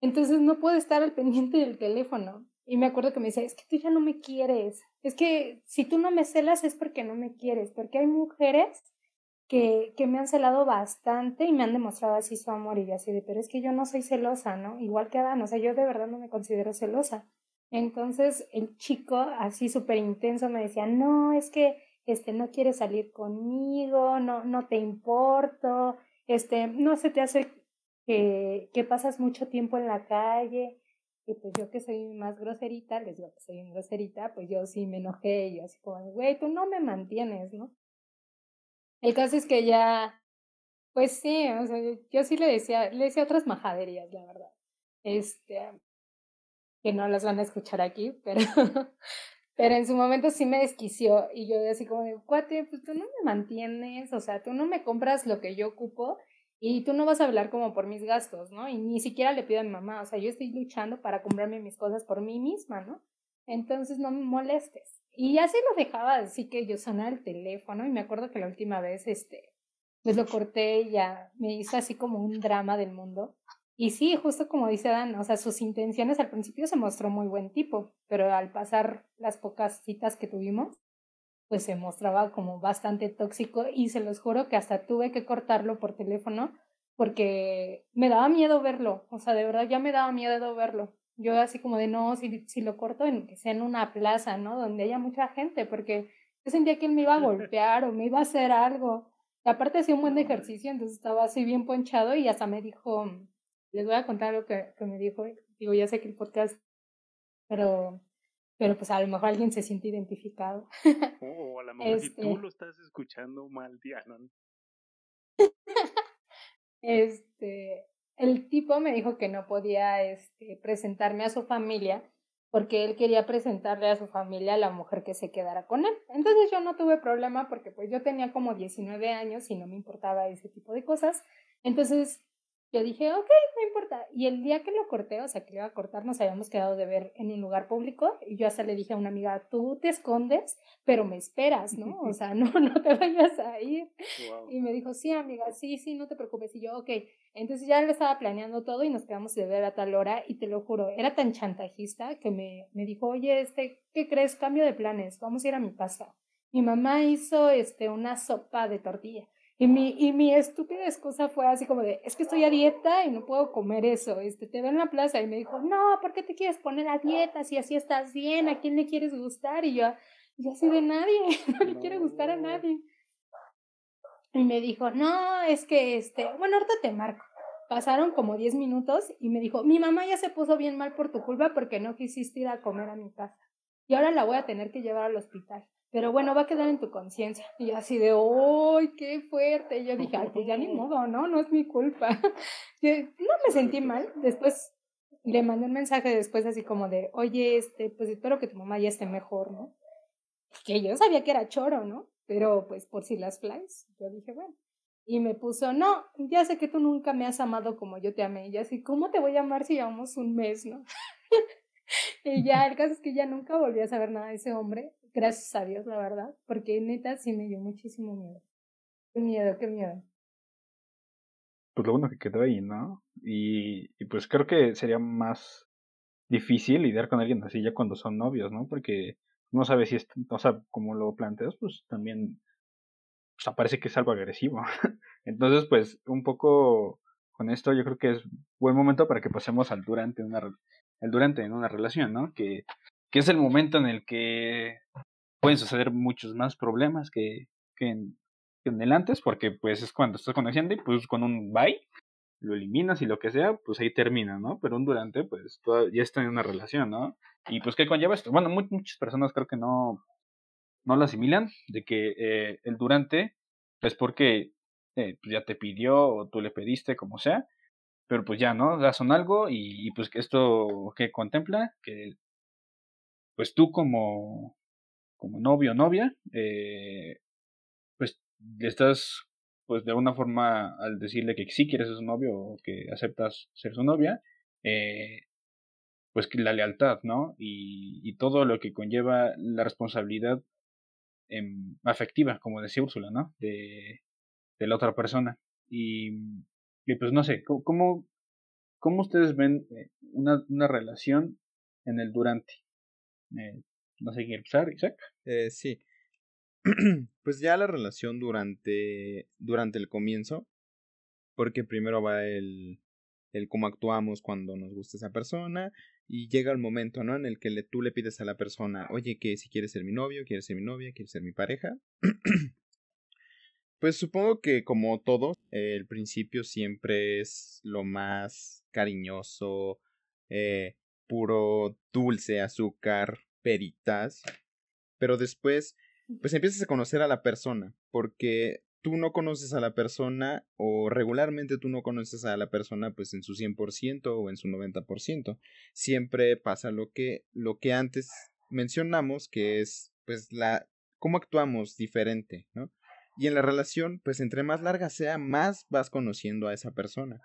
Entonces no puedo estar al pendiente del teléfono. Y me acuerdo que me decía, es que tú ya no me quieres. Es que si tú no me celas es porque no me quieres. Porque hay mujeres que, que me han celado bastante y me han demostrado así su amor. Y yo así de, pero es que yo no soy celosa, ¿no? Igual que Adán, o sea, yo de verdad no me considero celosa. Entonces el chico así súper intenso me decía, no, es que este, no quieres salir conmigo, no, no te importo, este, no se te hace que, que pasas mucho tiempo en la calle. Y pues yo que soy más groserita, les digo que soy groserita, pues yo sí me enojé y yo así como, güey, tú no me mantienes, ¿no? El caso es que ya, pues sí, o sea, yo sí le decía, le decía otras majaderías, la verdad. Este, que no las van a escuchar aquí, pero, pero en su momento sí me desquició y yo así como cuate, pues tú no me mantienes, o sea, tú no me compras lo que yo ocupo y tú no vas a hablar como por mis gastos, ¿no? Y ni siquiera le pido a mi mamá, o sea, yo estoy luchando para comprarme mis cosas por mí misma, ¿no? Entonces no me molestes. Y así lo dejaba, así que yo sonaba el teléfono y me acuerdo que la última vez, este, pues lo corté y ya me hizo así como un drama del mundo. Y sí, justo como dice Dan, o sea, sus intenciones al principio se mostró muy buen tipo, pero al pasar las pocas citas que tuvimos, pues se mostraba como bastante tóxico y se los juro que hasta tuve que cortarlo por teléfono porque me daba miedo verlo, o sea, de verdad ya me daba miedo verlo. Yo así como de no, si, si lo corto en que sea en una plaza, ¿no? Donde haya mucha gente, porque yo sentía que él me iba a golpear o me iba a hacer algo. Y aparte hacía un buen ejercicio, entonces estaba así bien ponchado y hasta me dijo, les voy a contar lo que, que me dijo. Digo, ya sé que el podcast, pero pero pues a lo mejor alguien se siente identificado. O a lo mejor si tú Este. lo estás escuchando mal, Diana. Este, el tipo me dijo que no podía este, presentarme a su familia porque él quería presentarle a su familia a la mujer que se quedara con él. Entonces yo no tuve problema porque pues yo tenía como 19 años y no me importaba ese tipo de cosas. Entonces yo dije, ok, no importa. Y el día que lo corté, o sea, que lo iba a cortar, nos habíamos quedado de ver en un lugar público y yo hasta le dije a una amiga, tú te escondes, pero me esperas, ¿no? O sea, no, no te vayas a ir. Wow. Y me dijo, sí, amiga, sí, sí, no te preocupes. Y yo, ok. Entonces ya lo estaba planeando todo y nos quedamos de ver a tal hora y te lo juro, era tan chantajista que me, me dijo, oye, este, ¿qué crees? Cambio de planes, vamos a ir a mi casa. Mi mamá hizo este, una sopa de tortilla. Y mi, y mi estúpida excusa fue así como de, es que estoy a dieta y no puedo comer eso, este, te veo en la plaza. Y me dijo, no, ¿por qué te quieres poner a dieta si así estás bien? ¿A quién le quieres gustar? Y yo, yo así de nadie, no le quiero gustar a nadie. Y me dijo, no, es que este, bueno, ahorita te marco. Pasaron como 10 minutos y me dijo, mi mamá ya se puso bien mal por tu culpa porque no quisiste ir a comer a mi casa. Y ahora la voy a tener que llevar al hospital. Pero bueno, va a quedar en tu conciencia. Y así de, ¡ay, qué fuerte! Y yo dije, ay, pues ya ni modo, ¿no? No es mi culpa. Yo no me sentí mal. Después le mandé un mensaje después así como de, oye, este, pues espero que tu mamá ya esté mejor, ¿no? Que yo sabía que era choro, ¿no? Pero pues por si las flies, yo dije, bueno. Y me puso, no, ya sé que tú nunca me has amado como yo te amé. Y yo así, ¿cómo te voy a amar si llevamos un mes, no? y ya, el caso es que ya nunca volví a saber nada de ese hombre. Gracias a Dios, la verdad. Porque neta sí me dio muchísimo miedo. Qué miedo, qué miedo. Pues lo bueno que quedó ahí, ¿no? Y, y pues creo que sería más difícil lidiar con alguien así ya cuando son novios, ¿no? Porque no sabes si es, o sea, como lo planteas, pues también o sea, parece que es algo agresivo. Entonces, pues un poco con esto yo creo que es buen momento para que pasemos al durante una el durante en una relación, ¿no? Que, que es el momento en el que pueden suceder muchos más problemas que, que, en, el antes, porque pues es cuando estás conociendo y pues con un bye lo eliminas y lo que sea, pues ahí termina, ¿no? Pero un durante, pues ya está en una relación, ¿no? Y pues, ¿qué conlleva esto? Bueno, mu- muchas personas creo que no, no lo asimilan, de que eh, el durante porque eh, pues ya te pidió o tú le pediste, como sea, pero pues ya, ¿no? Ya son algo y, y, pues que esto que contempla, que pues tú como, como novio o novia, eh, pues estás, pues de alguna forma al decirle que sí quieres ser su novio o que aceptas ser su novia, eh, pues la lealtad, ¿no? Y, todo lo que conlleva la responsabilidad em, afectiva, como decía Úrsula, ¿no? De, la otra persona. Y, pues no sé, ¿cómo- ¿cómo, cómo ustedes ven eh, una, una relación en el durante? Eh, no sé quién empezar, Isaac. Eh, sí. pues ya la relación durante, durante el comienzo, porque primero va el, el cómo actuamos cuando nos gusta esa persona y llega el momento, ¿no? En el que tú le pides a la persona, oye, que si quieres ser mi novio, quieres ser mi novia, quieres ser mi pareja. pues supongo que como todo, el principio siempre es lo más cariñoso, eh, puro dulce, azúcar, peritas. Pero después, pues empiezas a conocer a la persona, porque tú no conoces a la persona o regularmente tú no conoces a la persona pues en su 100% o en su 90%. Siempre pasa lo que lo que antes mencionamos, que es pues la cómo actuamos diferente, ¿no? Y en la relación, pues entre más larga sea, más vas conociendo a esa persona.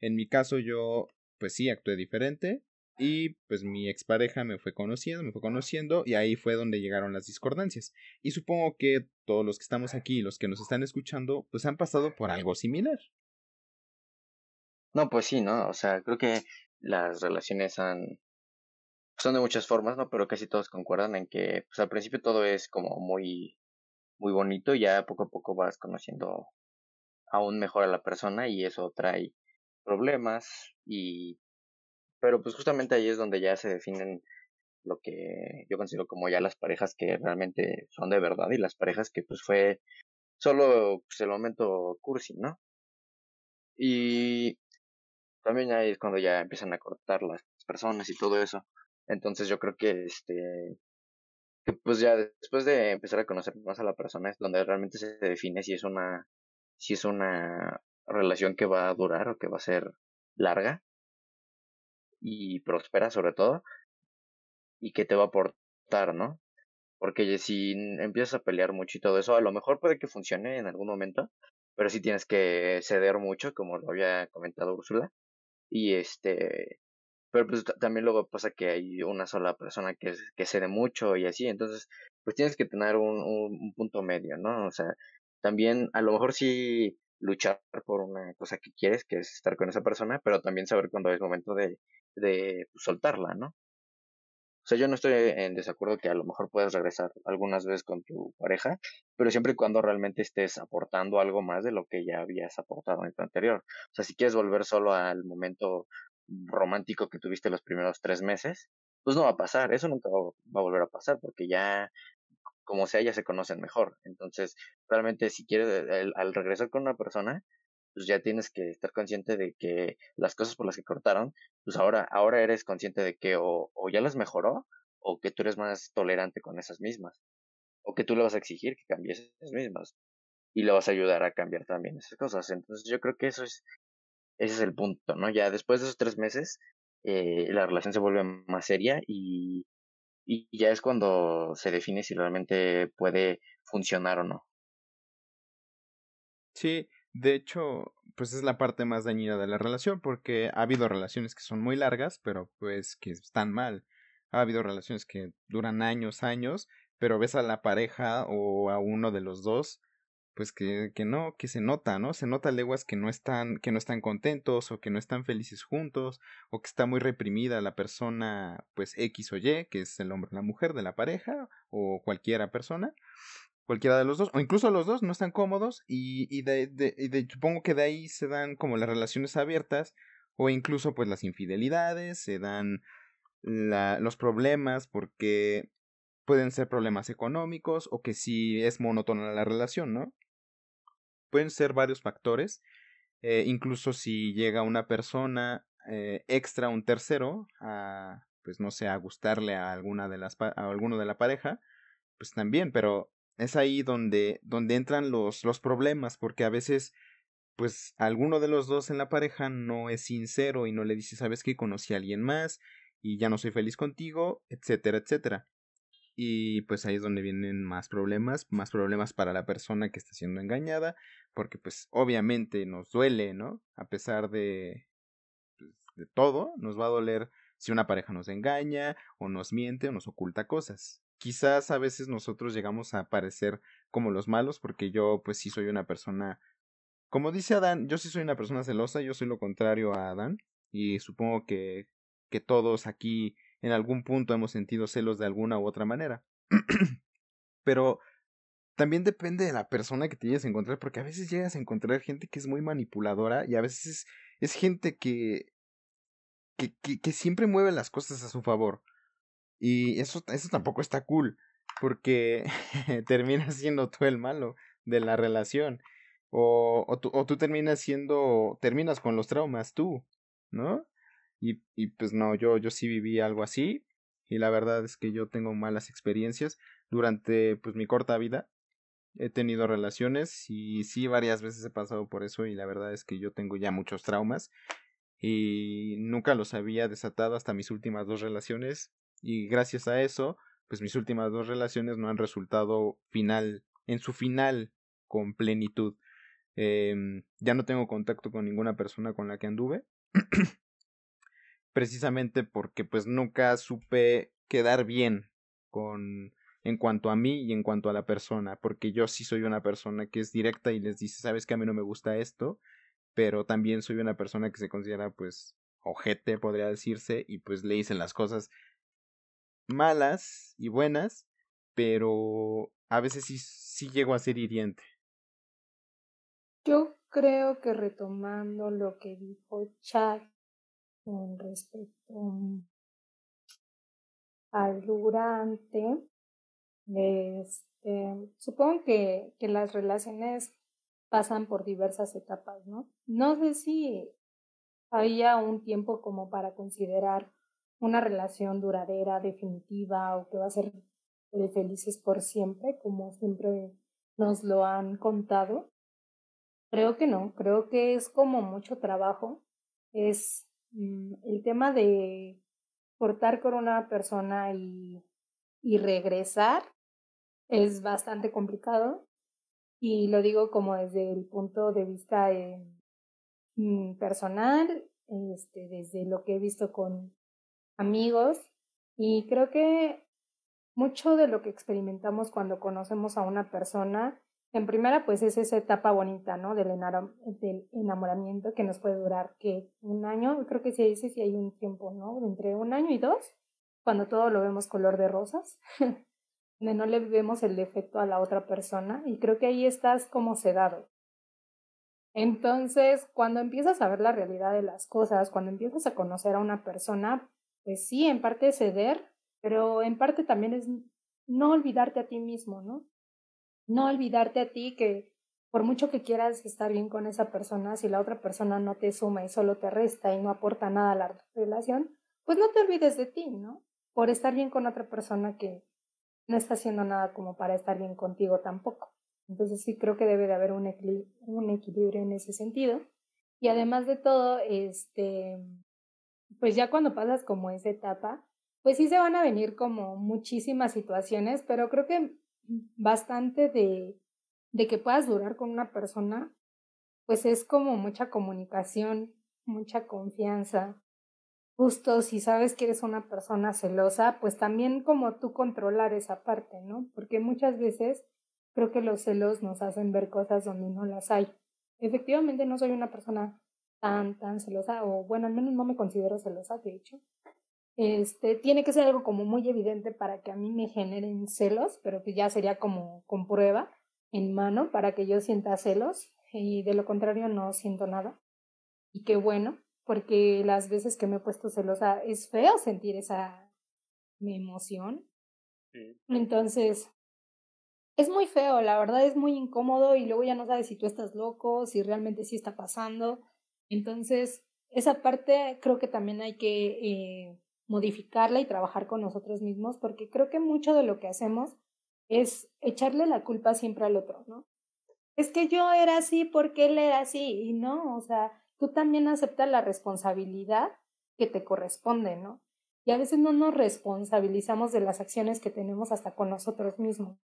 En mi caso yo pues sí actué diferente, y pues mi expareja me fue conociendo, me fue conociendo y ahí fue donde llegaron las discordancias. Y supongo que todos los que estamos aquí, los que nos están escuchando, pues han pasado por algo similar. No, pues sí, ¿no? O sea, creo que las relaciones han son de muchas formas, ¿no? Pero casi todos concuerdan en que pues al principio todo es como muy muy bonito y ya poco a poco vas conociendo aún mejor a la persona y eso trae problemas y pero pues justamente ahí es donde ya se definen lo que yo considero como ya las parejas que realmente son de verdad y las parejas que pues fue solo pues, el momento cursi, ¿no? Y también ahí es cuando ya empiezan a cortar las personas y todo eso. Entonces yo creo que este que pues ya después de empezar a conocer más a la persona es donde realmente se define si es una si es una relación que va a durar o que va a ser larga y próspera sobre todo y que te va a aportar, ¿no? Porque si empiezas a pelear mucho y todo eso, a lo mejor puede que funcione en algún momento, pero sí tienes que ceder mucho, como lo había comentado Úrsula. Y este, pero pues también luego pasa que hay una sola persona que, que cede mucho y así, entonces pues tienes que tener un, un, punto medio, ¿no? O sea, también a lo mejor sí luchar por una cosa que quieres, que es estar con esa persona, pero también saber cuándo es momento de, de pues, soltarla, ¿no? O sea, yo no estoy en desacuerdo que a lo mejor puedas regresar algunas veces con tu pareja, pero siempre y cuando realmente estés aportando algo más de lo que ya habías aportado en tu anterior. O sea, si quieres volver solo al momento romántico que tuviste los primeros tres meses, pues no va a pasar, eso nunca va a volver a pasar porque ya, como sea, ya se conocen mejor. Entonces, realmente si quieres, al regresar con una persona, pues ya tienes que estar consciente de que las cosas por las que cortaron, pues ahora, ahora eres consciente de que o, ya las mejoró o que tú eres más tolerante con esas mismas o que tú le vas a exigir que cambies esas mismas y le vas a ayudar a cambiar también esas cosas. Entonces yo creo que eso es, ese es el punto, ¿no? Ya después de esos tres meses, eh, la relación se vuelve más seria y, y ya es cuando se define si realmente puede funcionar o no. Sí, de hecho, pues es la parte más dañina de la relación porque ha habido relaciones que son muy largas, pero pues que están mal. Ha habido relaciones que duran años, años, pero ves a la pareja o a uno de los dos pues que, que no, que se nota, ¿no? Se nota leguas que no están, que no están contentos o que no están felices juntos o que está muy reprimida la persona, pues X o Y, que es el hombre o la mujer de la pareja o cualquiera persona, cualquiera de los dos, o incluso los dos no están cómodos y, y, de, supongo que de ahí se dan como las relaciones abiertas o incluso pues las infidelidades, se dan los problemas porque pueden ser problemas económicos o que si es monótona la relación, ¿no? pueden ser varios factores. Eh, incluso si llega una persona eh, extra, un tercero, a, pues no sé, a gustarle a alguna de las, a alguno de la pareja, pues también, pero es ahí donde, donde entran los, los problemas, porque a veces, pues alguno de los dos en la pareja no es sincero y no le dice, sabes que conocí a alguien más y ya no soy feliz contigo, etcétera, etcétera. Y pues ahí es donde vienen más problemas, más problemas para la persona que está siendo engañada, porque pues obviamente nos duele, ¿no? A pesar de, pues, de todo, nos va a doler si una pareja nos engaña o nos miente o nos oculta cosas. Quizás a veces nosotros llegamos a parecer como los malos porque yo pues sí soy una persona como dice Adán, yo sí soy una persona celosa, yo soy lo contrario a Adán y supongo que que todos aquí en algún punto hemos sentido celos de alguna u otra manera. Pero también depende de la persona que te llegues a encontrar, porque a veces llegas a encontrar gente que es muy manipuladora y a veces es, gente que, que, que, siempre mueve las cosas a su favor. Y eso, eso tampoco está cool, porque terminas siendo tú el malo de la relación. O, o, tú, o tú terminas siendo, terminas con los traumas tú, ¿no? Y, y pues no, yo, yo sí viví algo así. Y la verdad es que yo tengo malas experiencias durante pues mi corta vida he tenido relaciones y sí varias veces he pasado por eso y la verdad es que yo tengo ya muchos traumas y nunca los había desatado hasta mis últimas dos relaciones y gracias a eso pues mis últimas dos relaciones no han resultado final en su final con plenitud. Eh, ya no tengo contacto con ninguna persona con la que anduve precisamente porque pues nunca supe quedar bien con en cuanto a mí y en cuanto a la persona, porque yo sí soy una persona que es directa y les dice, sabes que a mí no me gusta esto, pero también soy una persona que se considera pues ojete, podría decirse, y pues le dicen las cosas malas y buenas, pero a veces sí, sí llego a ser hiriente. Yo creo que retomando lo que dijo Chad con respecto al durante, este, supongo que, que las relaciones pasan por diversas etapas, ¿no? No sé si había un tiempo como para considerar una relación duradera, definitiva o que va a ser de felices por siempre, como siempre nos lo han contado. Creo que no, creo que es como mucho trabajo. Es mm, el tema de cortar con una persona y, y regresar es bastante complicado. Y lo digo como desde el punto de vista eh, mm, personal, este, desde lo que he visto con amigos. Y creo que mucho de lo que experimentamos cuando conocemos a una persona, en primera, pues es esa etapa bonita, ¿no? Del, enamoramiento que nos puede durar, que un año, creo que se dice si hay un tiempo, ¿no? Entre un año y dos, cuando todo lo vemos color de rosas. donde no le vemos el defecto a la otra persona y creo que ahí estás como sedado. Entonces, cuando empiezas a ver la realidad de las cosas, cuando empiezas a conocer a una persona, pues sí, en parte ceder, pero en parte también es no olvidarte a ti mismo, ¿no? No olvidarte a ti que por mucho que quieras estar bien con esa persona, si la otra persona no te suma y solo te resta y no aporta nada a la relación, pues no te olvides de ti, ¿no? Por estar bien con otra persona que no está haciendo nada como para estar bien contigo tampoco. Entonces sí creo que debe de haber un, equilibrio en ese sentido. Y además de todo, este, pues ya cuando pasas como esa etapa, pues sí se van a venir como muchísimas situaciones, pero creo que bastante de, de que puedas durar con una persona, pues es como mucha comunicación, mucha confianza, justo si sabes que eres una persona celosa, pues también como tú controlar esa parte, ¿no? Porque muchas veces creo que los celos nos hacen ver cosas donde no las hay. Efectivamente no soy una persona tan, tan celosa, o bueno, al menos no me considero celosa, de hecho. Este, tiene que ser algo como muy evidente para que a mí me generen celos, pero que ya sería como con prueba en mano para que yo sienta celos y de lo contrario no siento nada. Y qué bueno, porque las veces que me he puesto celosa es feo sentir esa mi emoción. Entonces, es muy feo, la verdad es muy incómodo y luego ya no sabes si tú estás loco, si realmente sí está pasando. Entonces, esa parte creo que también hay que eh, modificarla y trabajar con nosotros mismos porque creo que mucho de lo que hacemos es echarle la culpa siempre al otro, ¿no? Es que yo era así porque él era así y no, o sea, tú también aceptas la responsabilidad que te corresponde, ¿no? Y a veces no nos responsabilizamos de las acciones que tenemos hasta con nosotros mismos.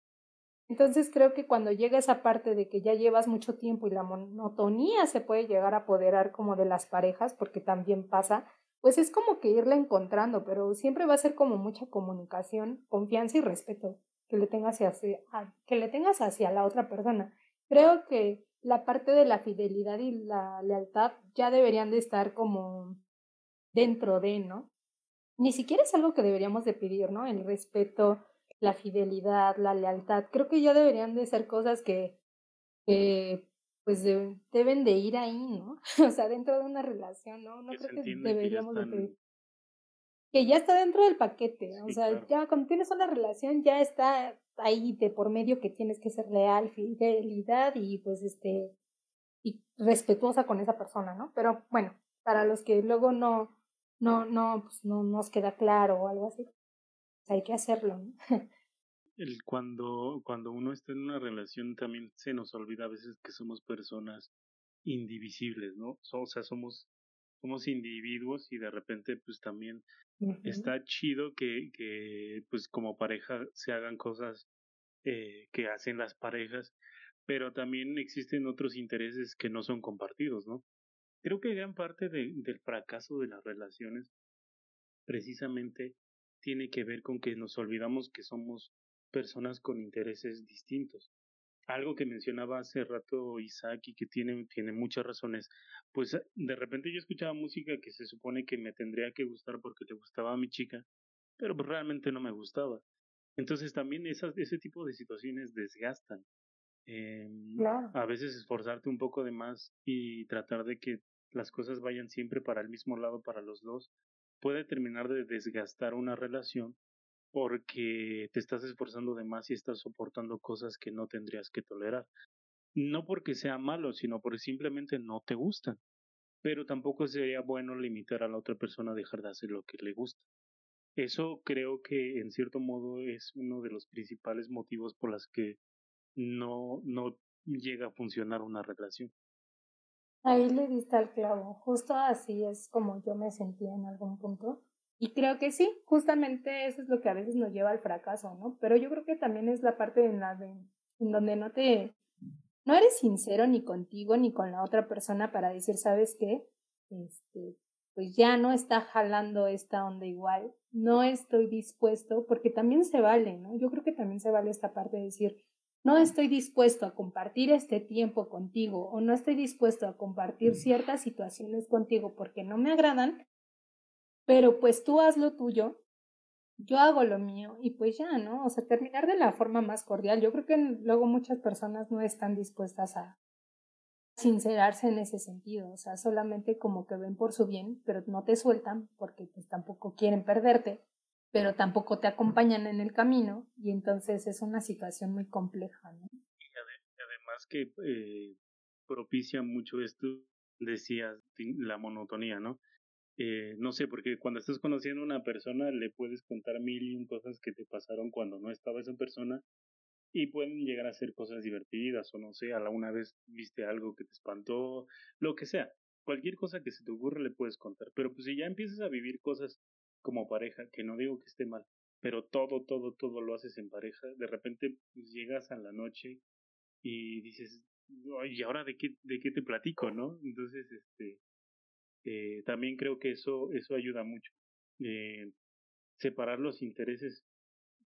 Entonces creo que cuando llega esa parte de que ya llevas mucho tiempo y la monotonía se puede llegar a apoderar como de las parejas, porque también pasa, pues es como que irla encontrando, pero siempre va a ser como mucha comunicación, confianza y respeto que le tengas hacia, que le tengas hacia la otra persona. Creo que la parte de la fidelidad y la lealtad ya deberían de estar como dentro de, ¿no? Ni siquiera es algo que deberíamos de pedir, ¿no? El respeto, la fidelidad, la lealtad. Creo que ya deberían de ser cosas que, que pues deben de ir ahí, ¿no? o sea, dentro de una relación, ¿no? No creo que deberíamos de pedir. Que ya está dentro del paquete, o sea, ya cuando tienes una relación ya está ahí de por medio que tienes que ser leal, fidelidad y pues este y respetuosa con esa persona, ¿no? Pero bueno, para los que luego no no no pues no nos queda claro o algo así, hay que hacerlo, ¿no? El cuando cuando uno está en una relación también se nos olvida a veces que somos personas indivisibles, ¿no? O sea, somos somos individuos y de repente pues también está chido que, que pues como pareja se hagan cosas eh, que hacen las parejas, pero también existen otros intereses que no son compartidos, ¿no? Creo que gran parte de, del fracaso de las relaciones precisamente tiene que ver con que nos olvidamos que somos personas con intereses distintos algo que mencionaba hace rato Isaac y que tiene, tiene muchas razones, pues de repente yo escuchaba música que se supone que me tendría que gustar porque te gustaba a mi chica, pero pues realmente no me gustaba. Entonces también esas, ese tipo de situaciones desgastan. Eh, A veces esforzarte un poco de más y tratar de que las cosas vayan siempre para el mismo lado para los dos puede terminar de desgastar una relación porque te estás esforzando de más y estás soportando cosas que no tendrías que tolerar. No porque sea malo, sino porque simplemente no te gustan. Pero tampoco sería bueno limitar a la otra persona a dejar de hacer lo que le gusta. eso creo que en cierto modo es uno de los principales motivos por los que no, no llega a funcionar una relación. Ahí le diste al clavo, justo así es como yo me sentía en algún punto. Y creo que sí, justamente eso es lo que a veces nos lleva al fracaso, ¿no? Pero yo creo que también es la parte en la de, en donde no te, no eres sincero ni contigo ni con la otra persona para decir, ¿sabes qué? Este, pues ya no está jalando esta onda igual, no estoy dispuesto, porque también se vale, ¿no? Yo creo que también se vale esta parte de decir, no estoy dispuesto a compartir este tiempo contigo o no estoy dispuesto a compartir ciertas situaciones contigo porque no me agradan, pero pues tú haz lo tuyo, yo hago lo mío y pues ya, ¿no? O sea, terminar de la forma más cordial. Yo creo que luego muchas personas no están dispuestas a sincerarse en ese sentido, o sea, solamente como que ven por su bien, pero no te sueltan porque pues tampoco quieren perderte pero tampoco te acompañan en el camino y entonces es una situación muy compleja. ¿no? Y además que eh, propicia mucho esto, decías, la monotonía, ¿no? Eh, no sé, porque cuando estás conociendo a una persona le puedes contar mil y un cosas que te pasaron cuando no estaba esa persona y pueden llegar a ser cosas divertidas o no sé, a la una vez viste algo que te espantó, lo que sea. Cualquier cosa que se te ocurra le puedes contar, pero pues si ya empiezas a vivir cosas como pareja, que no digo que esté mal, pero todo, todo, todo lo haces en pareja, de repente pues, llegas a la noche y dices, ¿y ahora de qué, de qué te platico, no? Entonces, este, eh, también creo que eso, eso ayuda mucho. Eh, separar los intereses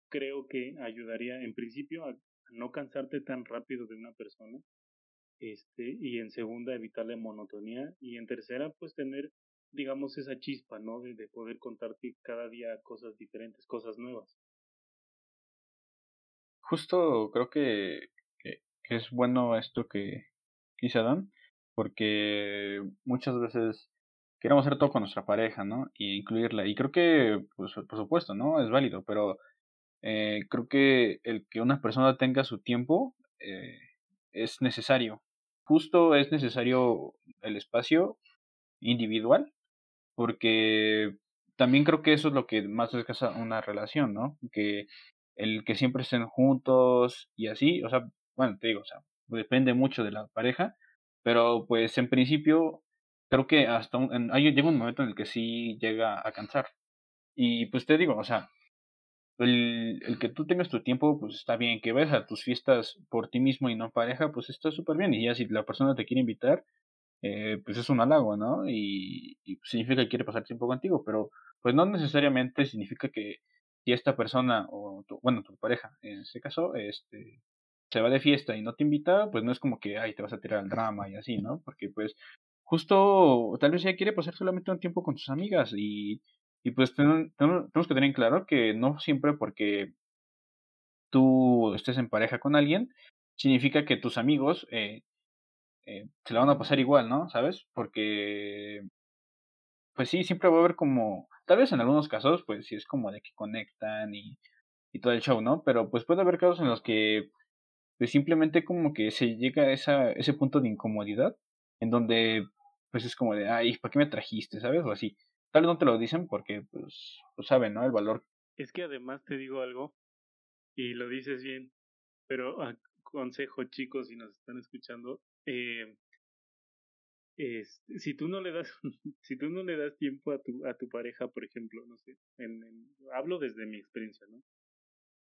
creo que ayudaría en principio a, no cansarte tan rápido de una persona, este, y en segunda evitar la monotonía, y en tercera pues tener digamos, esa chispa, ¿no? De, poder contarte cada día cosas diferentes, cosas nuevas. Justo creo que, que, es bueno esto que quise Dan, porque muchas veces queremos hacer todo con nuestra pareja, ¿no? Y incluirla. Y creo que, pues, por supuesto, ¿no? Es válido, pero eh, creo que el que una persona tenga su tiempo eh, es necesario. Justo es necesario el espacio individual porque también creo que eso es lo que más desgasta una relación, ¿no? Que el que siempre estén juntos y así, o sea, bueno, te digo, o sea, depende mucho de la pareja, pero pues en principio creo que hasta un, hay, llega un momento en el que sí llega a cansar. Y pues te digo, o sea, el, el que tú tengas tu tiempo, pues está bien, que vayas a tus fiestas por ti mismo y no pareja, pues está súper bien. Y ya si la persona te quiere invitar, eh, pues es un halago, ¿no? Y, significa que quiere pasar tiempo contigo, pero pues no necesariamente significa que si esta persona o tu, bueno, tu pareja, en este caso, este se va de fiesta y no te invita, pues no es como que, ay, te vas a tirar al drama y así, ¿no? Porque pues justo tal vez ella quiere pasar solamente un tiempo con sus amigas y, y pues tenemos que tener en claro que no siempre porque tú estés en pareja con alguien, significa que tus amigos eh, eh, se la van a pasar igual, ¿no? ¿Sabes? Porque, pues sí, siempre va a haber como, tal vez en algunos casos, pues sí es como de que conectan y, y todo el show, ¿no? Pero pues puede haber casos en los que, pues simplemente como que se llega a esa, ese punto de incomodidad, en donde, pues es como de, ay, ¿para qué me trajiste? ¿Sabes? O así. Tal vez no te lo dicen porque, pues, pues saben, ¿no? El valor. Es que además te digo algo, y lo dices bien, pero consejo chicos si nos están escuchando, eh, es, si tú no le das si tú no le das tiempo a tu a tu pareja por ejemplo no sé en, hablo desde mi experiencia no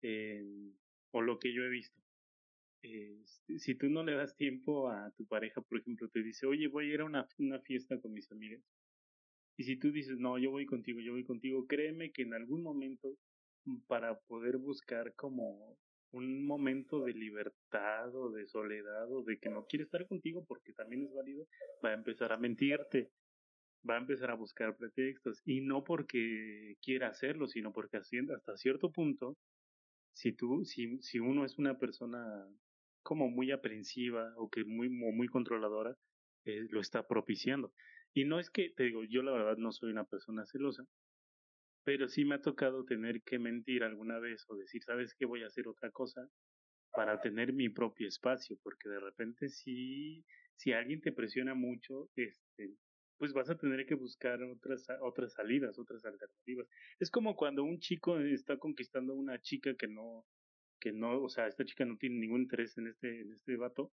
eh, o lo que yo he visto eh, si tú no le das tiempo a tu pareja por ejemplo te dice oye voy a ir a una, una fiesta con mis amigas y si tú dices no yo voy contigo yo voy contigo créeme que en algún momento para poder buscar como un momento de libertad o de soledad o de que no quiere estar contigo porque también es válido, va a empezar a mentirte, va a empezar a buscar pretextos y no porque quiera hacerlo, sino porque hasta cierto punto, si tú, si, si uno es una persona como muy aprensiva o que muy, muy controladora, eh, lo está propiciando. Y no es que, te digo, yo la verdad no soy una persona celosa, pero sí me ha tocado tener que mentir alguna vez o decir, ¿sabes qué? Voy a hacer otra cosa para tener mi propio espacio, porque de repente sí, si alguien te presiona mucho, este, pues vas a tener que buscar otras, otras salidas, otras alternativas. Es como cuando un chico está conquistando a una chica que no, que no, o sea, esta chica no tiene ningún interés en este, en este vato,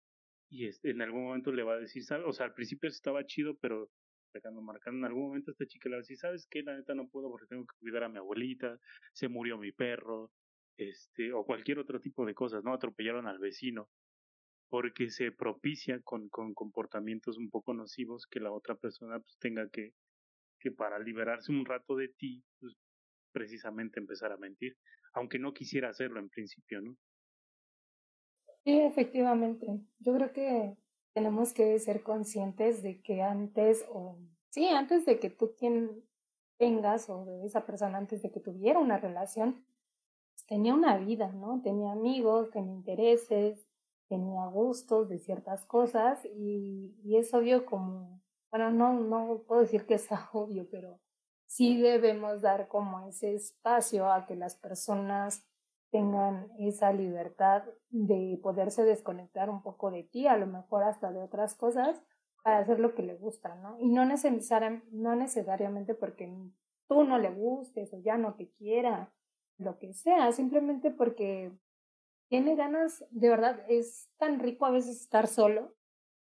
y este, en algún momento le va a decir, ¿sabes? O sea, al principio estaba chido, pero sacando, marcando, en algún momento esta chica le va a decir, ¿sabes qué? La neta no puedo porque tengo que cuidar a mi abuelita, se murió mi perro, este, o cualquier otro tipo de cosas, ¿no? Atropellaron al vecino porque se propicia con, con comportamientos un poco nocivos que la otra persona pues, tenga que, que para liberarse un rato de ti, pues, precisamente empezar a mentir, aunque no quisiera hacerlo en principio, ¿no? Sí, efectivamente. Yo creo que tenemos que ser conscientes de que antes, o sí, antes de que tú tengas, o de esa persona antes de que tuviera una relación, tenía una vida, ¿no? Tenía amigos, tenía intereses, tenía gustos de ciertas cosas y, y es obvio como, bueno, no, no puedo decir que sea obvio, pero sí debemos dar como ese espacio a que las personas tengan esa libertad de poderse desconectar un poco de ti, a lo mejor hasta de otras cosas, para hacer lo que le gusta, ¿no? Y no, no necesariamente porque tú no le gustes o ya no te quiera, lo que sea, simplemente porque tiene ganas, de verdad, es tan rico a veces estar solo,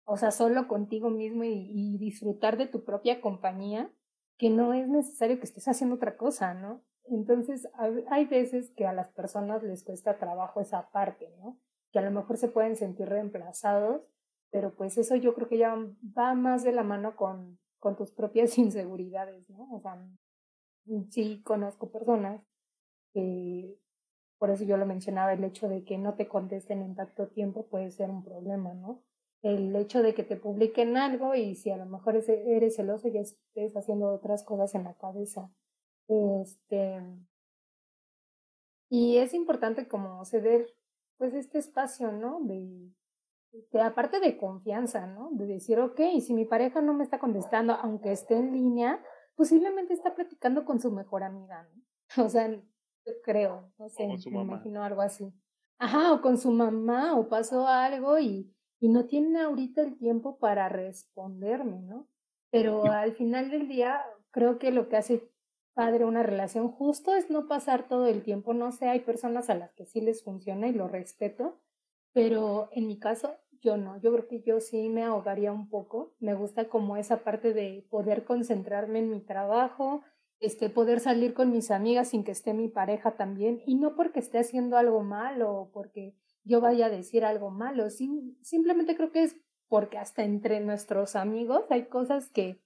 o sea, solo contigo mismo y, disfrutar de tu propia compañía, que no es necesario que estés haciendo otra cosa, ¿no? Entonces, hay veces que a las personas les cuesta trabajo esa parte, ¿no? Que a lo mejor se pueden sentir reemplazados, pero pues eso yo creo que ya va más de la mano con, con tus propias inseguridades, ¿no? O sea, sí conozco personas que por eso yo lo mencionaba, el hecho de que no te contesten en tanto tiempo puede ser un problema, ¿no? El hecho de que te publiquen algo y si a lo mejor eres celoso ya estés haciendo otras cosas en la cabeza. Este, y es importante como ceder pues este espacio, ¿no? De, de, aparte de confianza, ¿no? De decir, ok, si mi pareja no me está contestando, aunque esté en línea, posiblemente está platicando con su mejor amiga, ¿no? O sea, creo, no sé, me imagino algo así. Ajá, o con su mamá, o pasó algo y, y no tiene ahorita el tiempo para responderme, ¿no? Pero al final del día, creo que lo que hace padre una relación. Justo es no pasar todo el tiempo, no sé, hay personas a las que sí les funciona y lo respeto, pero en mi caso yo no, yo creo que yo sí me ahogaría un poco, me gusta como esa parte de poder concentrarme en mi trabajo, este, poder salir con mis amigas sin que esté mi pareja también, y no porque esté haciendo algo malo o porque yo vaya a decir algo malo, simplemente creo que es porque hasta entre nuestros amigos hay cosas que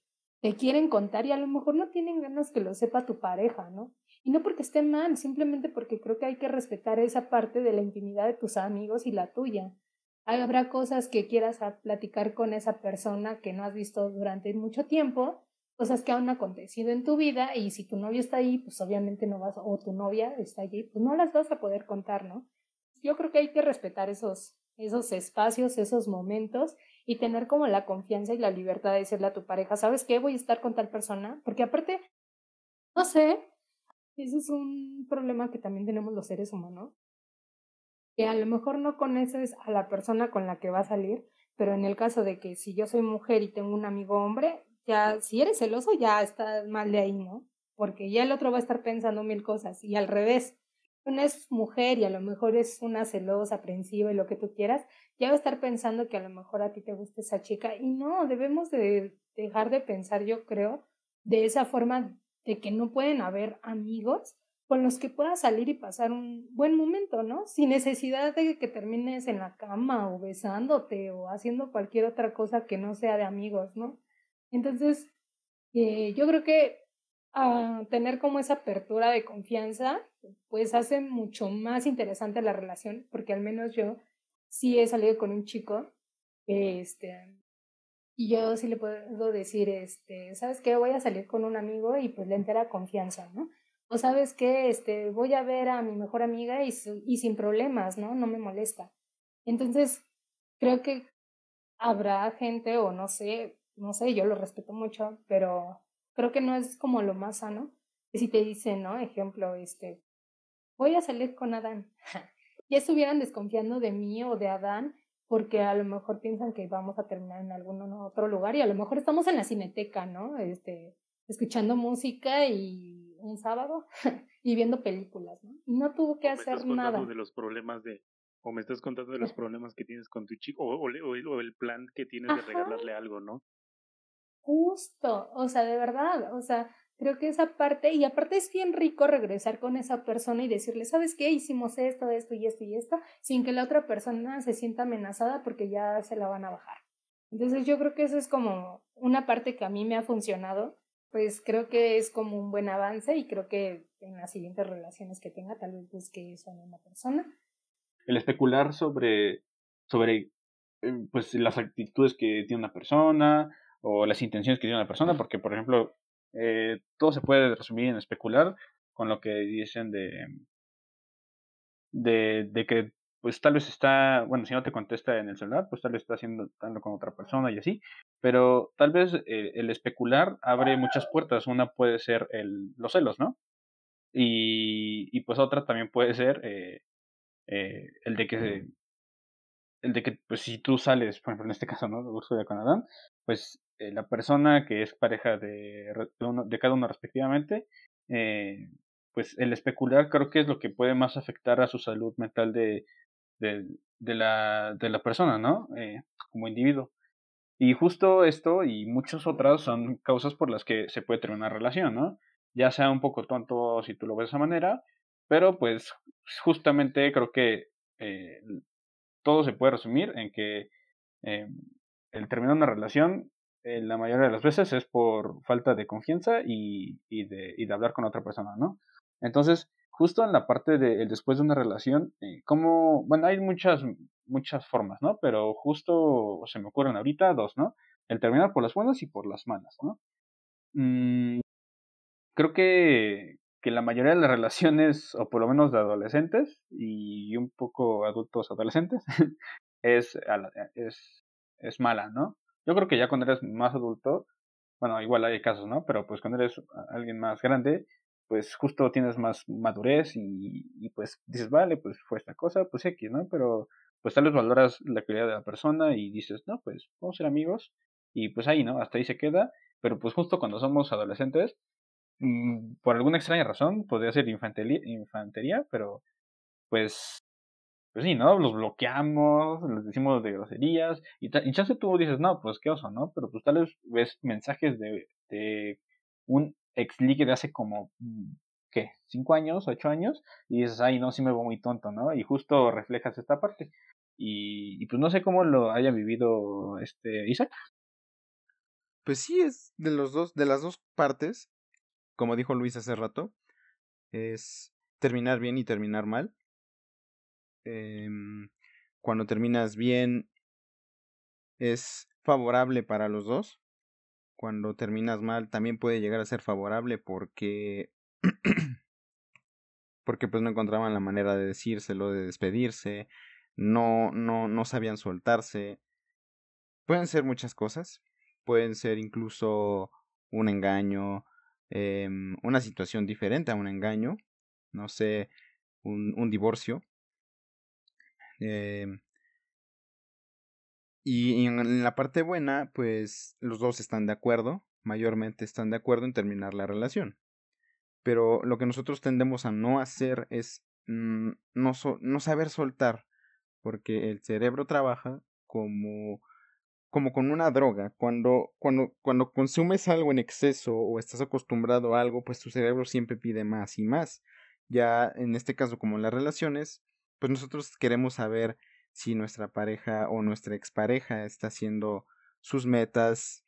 quieren contar y a lo mejor no tienen ganas que lo sepa tu pareja, ¿no? Y no porque esté mal, simplemente porque creo que hay que respetar esa parte de la intimidad de tus amigos y la tuya. Habrá cosas que quieras platicar con esa persona que no has visto durante mucho tiempo cosas que han acontecido en tu vida y si tu novio está ahí, pues obviamente no vas, o tu novia está allí, pues no las vas a poder contar, ¿no? Yo creo que hay que respetar esos, esos espacios, esos momentos y tener como la confianza y la libertad de decirle a tu pareja, ¿sabes qué? Voy a estar con tal persona, porque aparte, no sé, eso es un problema que también tenemos los seres humanos, que a lo mejor no conoces a la persona con la que va a salir, pero en el caso de que si yo soy mujer y tengo un amigo hombre, ya, si eres celoso, ya estás mal de ahí, ¿no? Porque ya el otro va a estar pensando mil cosas. Y al revés, una es mujer y a lo mejor es una celosa, aprensiva y lo que tú quieras, ya va a estar pensando que a lo mejor a ti te gusta esa chica. Y no, debemos de dejar de pensar, yo creo, de esa forma de que no pueden haber amigos con los que puedas salir y pasar un buen momento, ¿no? Sin necesidad de que termines en la cama o besándote o haciendo cualquier otra cosa que no sea de amigos, ¿no? Entonces, eh, yo creo que ah, tener como esa apertura de confianza, pues hace mucho más interesante la relación, porque al menos yo sí he salido con un chico, este, y yo sí le puedo decir, este, ¿sabes qué? Voy a salir con un amigo y pues le entera confianza, ¿no? O sabes qué, este, voy a ver a mi mejor amiga y, sin problemas, ¿no? No me molesta. Entonces, creo que habrá gente o no sé, no sé, yo lo respeto mucho, pero creo que no es como lo más sano. Si te dicen, ¿no? Ejemplo, este, voy a salir con Adán. ya estuvieran desconfiando de mí o de Adán porque a lo mejor piensan que vamos a terminar en algún otro lugar y a lo mejor estamos en la cineteca, ¿no? Este, escuchando música y un sábado y viendo películas, ¿no? Y no tuvo que hacer nada. de los problemas de o me estás contando de los problemas que tienes con tu chico o, o, el plan que tienes de regalarle algo, ¿no? Justo, o sea, de verdad, o sea, creo que esa parte, y aparte es bien rico regresar con esa persona y decirle, ¿sabes qué? Hicimos esto, esto y esto y esto, sin que la otra persona se sienta amenazada porque ya se la van a bajar. Entonces yo creo que eso es como una parte que a mí me ha funcionado, pues creo que es como un buen avance y creo que en las siguientes relaciones que tenga tal vez busque eso en una persona. El especular sobre, sobre eh, pues las actitudes que tiene una persona, o las intenciones que tiene una persona, porque por ejemplo, eh, todo se puede resumir en especular con lo que dicen de, de, que pues tal vez está, bueno, si no te contesta en el celular, pues tal vez está haciendo estando con otra persona y así, pero tal vez eh, el especular abre muchas puertas, una puede ser el, los celos, ¿no? Y, y pues otra también puede ser eh, eh, el de que de que pues si tú sales, por ejemplo en este caso, ¿no? De con Adán, pues eh, la persona que es pareja de, de, cada uno respectivamente, eh, pues el especular creo que es lo que puede más afectar a su salud mental de, de, de la, de la persona, ¿no? Eh, como individuo. Y justo esto y muchas otras son causas por las que se puede terminar una relación, ¿no? Ya sea un poco tonto si tú lo ves de esa manera, pero pues justamente creo que eh, todo se puede resumir en que eh, el terminar una relación eh, la mayoría de las veces es por falta de confianza y, de, hablar con otra persona, ¿no? Entonces, justo en la parte de después de una relación, eh, como, bueno, hay muchas, muchas formas, ¿no? Pero justo se me ocurren ahorita dos, ¿no? El terminar por las buenas y por las malas, ¿no? Mm, creo que, que la mayoría de las relaciones, o por lo menos de adolescentes y un poco adultos adolescentes, es, es, es mala, ¿no? Yo creo que ya cuando eres más adulto, bueno, igual hay casos, ¿no? Pero pues cuando eres alguien más grande, pues justo tienes más madurez y, y pues dices, vale, pues fue esta cosa, pues X, ¿no? Pero pues tal vez valoras la calidad de la persona y dices, no, pues vamos a ser amigos y pues ahí, ¿no? Hasta ahí se queda, pero pues justo cuando somos adolescentes, por alguna extraña razón, podría ser infantería, infantería pero pues pues sí, ¿no? Los bloqueamos, les decimos de groserías, y, y chance tú dices, no, pues qué oso, ¿no? Pero pues tal vez ves mensajes de, de un ex ligue de hace como, mm, ¿qué? ¿Cinco años? ¿Ocho años? Y dices, ay, no, sí me veo muy tonto, ¿no? Y justo reflejas esta parte. Y, y pues no sé cómo lo haya vivido este Isaac. Pues sí, es de los dos, de las dos partes, como dijo Luis hace rato, es terminar bien y terminar mal eh, cuando terminas bien es favorable para los dos. Cuando terminas mal también puede llegar a ser favorable porque porque pues no encontraban la manera de decírselo, de despedirse, no no no sabían soltarse. Pueden ser muchas cosas, pueden ser incluso un engaño, eh, una situación diferente a un engaño, no sé, un, un divorcio, eh, y, en la parte buena, pues los dos están de acuerdo, mayormente están de acuerdo en terminar la relación. Pero lo que nosotros tendemos a no hacer es mm, no, no saber soltar, porque el cerebro trabaja como como con una droga. Cuando, cuando, cuando consumes algo en exceso o estás acostumbrado a algo, pues tu cerebro siempre pide más y más. Ya en este caso, como en las relaciones, pues nosotros queremos saber si nuestra pareja o nuestra expareja está haciendo sus metas,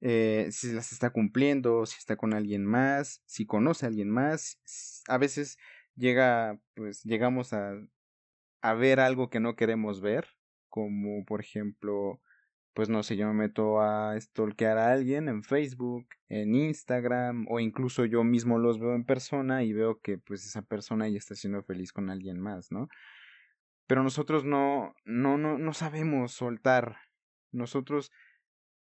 eh, si las está cumpliendo, si está con alguien más, si conoce a alguien más. A veces llega, pues llegamos a, a ver algo que no queremos ver, como por ejemplo pues no sé, yo me meto a stalkear a alguien en Facebook, en Instagram o incluso yo mismo los veo en persona y veo que pues esa persona ya está siendo feliz con alguien más, ¿no? Pero nosotros no no no no sabemos soltar. Nosotros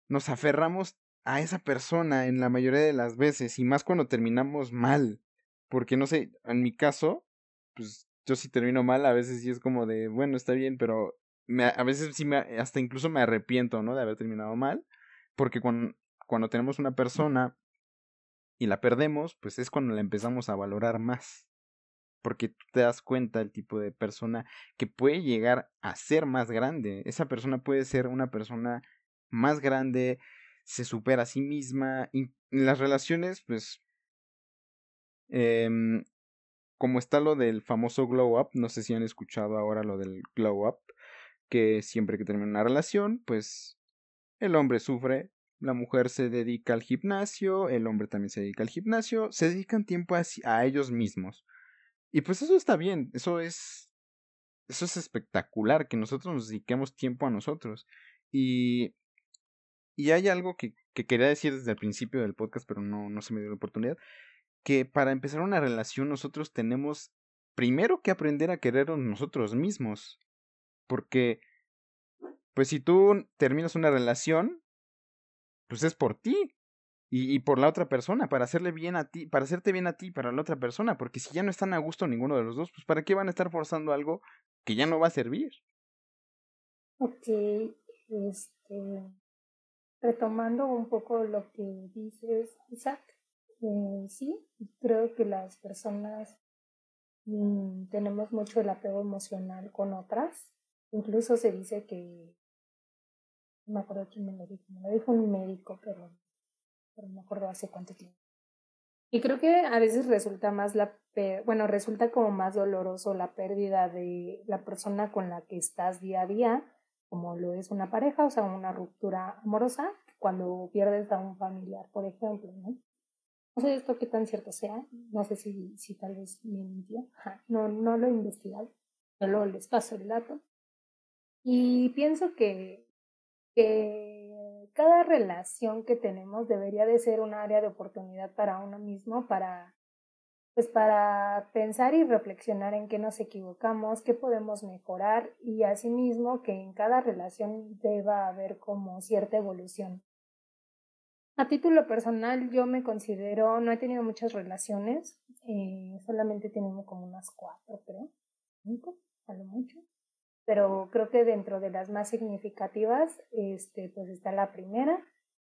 nos aferramos a esa persona en la mayoría de las veces y más cuando terminamos mal, porque no sé, en mi caso pues yo sí termino mal, a veces sí es como de, bueno, está bien, pero a veces sí me, hasta incluso me arrepiento, ¿no? De haber terminado mal, porque cuando, cuando tenemos una persona y la perdemos, pues es cuando la empezamos a valorar más. Porque tú te das cuenta del tipo de persona que puede llegar a ser más grande. Esa persona puede ser una persona más grande, se supera a sí misma. Y las relaciones, pues. Eh, como está lo del famoso glow up, no sé si han escuchado ahora lo del glow up, que siempre que termina una relación, pues el hombre sufre, la mujer se dedica al gimnasio, el hombre también se dedica al gimnasio, se dedican tiempo a, ellos mismos. Y pues eso está bien, eso es eso es espectacular que nosotros nos dediquemos tiempo a nosotros. Y y hay algo que, que quería decir desde el principio del podcast, pero no, no se me dio la oportunidad, que para empezar una relación nosotros tenemos primero que aprender a querernos nosotros mismos. Porque, pues si tú terminas una relación, pues es por ti y, por la otra persona, para hacerle bien a ti, para hacerte bien a ti, para la otra persona, porque si ya no están a gusto ninguno de los dos, pues para qué van a estar forzando algo que ya no va a servir. Ok, este, retomando un poco lo que dices, Isaac, eh, sí, creo que las personas mmm, tenemos mucho el apego emocional con otras, incluso se dice que no me acuerdo quién me lo dijo, me lo dijo un médico, pero, pero no me acuerdo hace cuánto tiempo. Y creo que a veces resulta más la, bueno, resulta como más doloroso la pérdida de la persona con la que estás día a día, como lo es una pareja, o sea, una ruptura amorosa, cuando pierdes a un familiar, por ejemplo, ¿no? No sé esto qué tan cierto sea, no sé si, si tal vez me mintió, no, no lo he investigado, solo les paso el dato. Y pienso que que cada relación que tenemos debería de ser un área de oportunidad para uno mismo, para pues para pensar y reflexionar en qué nos equivocamos, qué podemos mejorar y asimismo que en cada relación deba haber como cierta evolución. A título personal yo me considero, no he tenido muchas relaciones, eh, solamente tengo como unas cuatro, creo, cinco, a lo mucho pero creo que dentro de las más significativas, este, pues está la primera,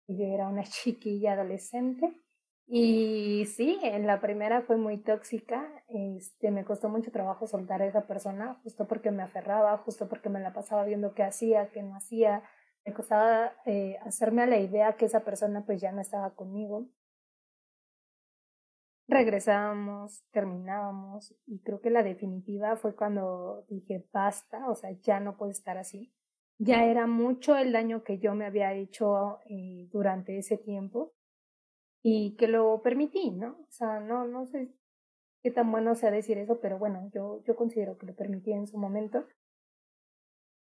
yo era una chiquilla adolescente, y sí, en la primera fue muy tóxica, este, me costó mucho trabajo soltar a esa persona, justo porque me aferraba, justo porque me la pasaba viendo qué hacía, qué no hacía, me costaba eh, hacerme a la idea que esa persona pues ya no estaba conmigo regresábamos, terminábamos y creo que la definitiva fue cuando dije basta, o sea, ya no puedo estar así. Ya era mucho el daño que yo me había hecho eh, durante ese tiempo y que lo permití, ¿no? O sea, no, no sé qué tan bueno sea decir eso, pero bueno, yo, yo considero que lo permití en su momento.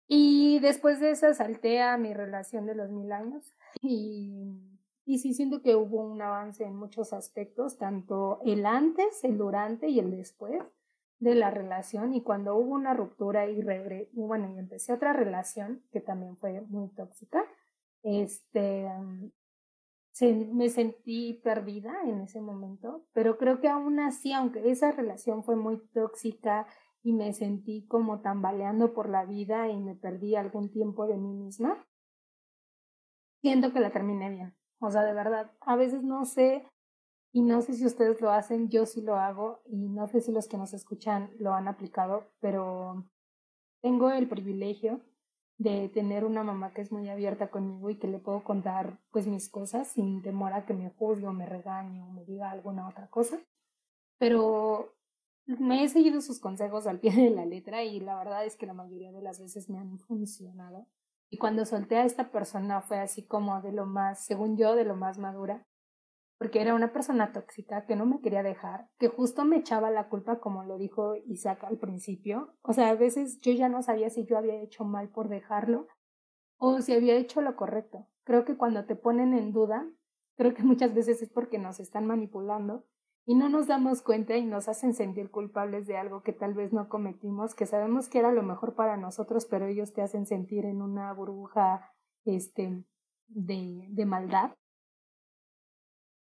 Y después de eso salté a mi relación de los mil años y y sí siento que hubo un avance en muchos aspectos, tanto el antes, el durante y el después de la relación. Y cuando hubo una ruptura y, regre bueno, y empecé otra relación que también fue muy tóxica, este, se, me sentí perdida en ese momento, pero creo que aún así, aunque esa relación fue muy tóxica y me sentí como tambaleando por la vida y me perdí algún tiempo de mí misma, siento que la terminé bien. O sea, de verdad, a veces no sé y no sé si ustedes lo hacen, yo sí lo hago y no sé si los que nos escuchan lo han aplicado, pero tengo el privilegio de tener una mamá que es muy abierta conmigo y que le puedo contar pues mis cosas sin temor a que me juzgue o me regañe o me diga alguna otra cosa. Pero me he seguido sus consejos al pie de la letra y la verdad es que la mayoría de las veces me han funcionado. Y cuando solté a esta persona fue así como de lo más, según yo, de lo más madura, porque era una persona tóxica que no me quería dejar, que justo me echaba la culpa como lo dijo Isaac al principio. O sea, a veces yo ya no sabía si yo había hecho mal por dejarlo o si había hecho lo correcto. Creo que cuando te ponen en duda, creo que muchas veces es porque nos están manipulando y no nos damos cuenta y nos hacen sentir culpables de algo que tal vez no cometimos, que sabemos que era lo mejor para nosotros, pero ellos te hacen sentir en una burbuja este, de, de maldad.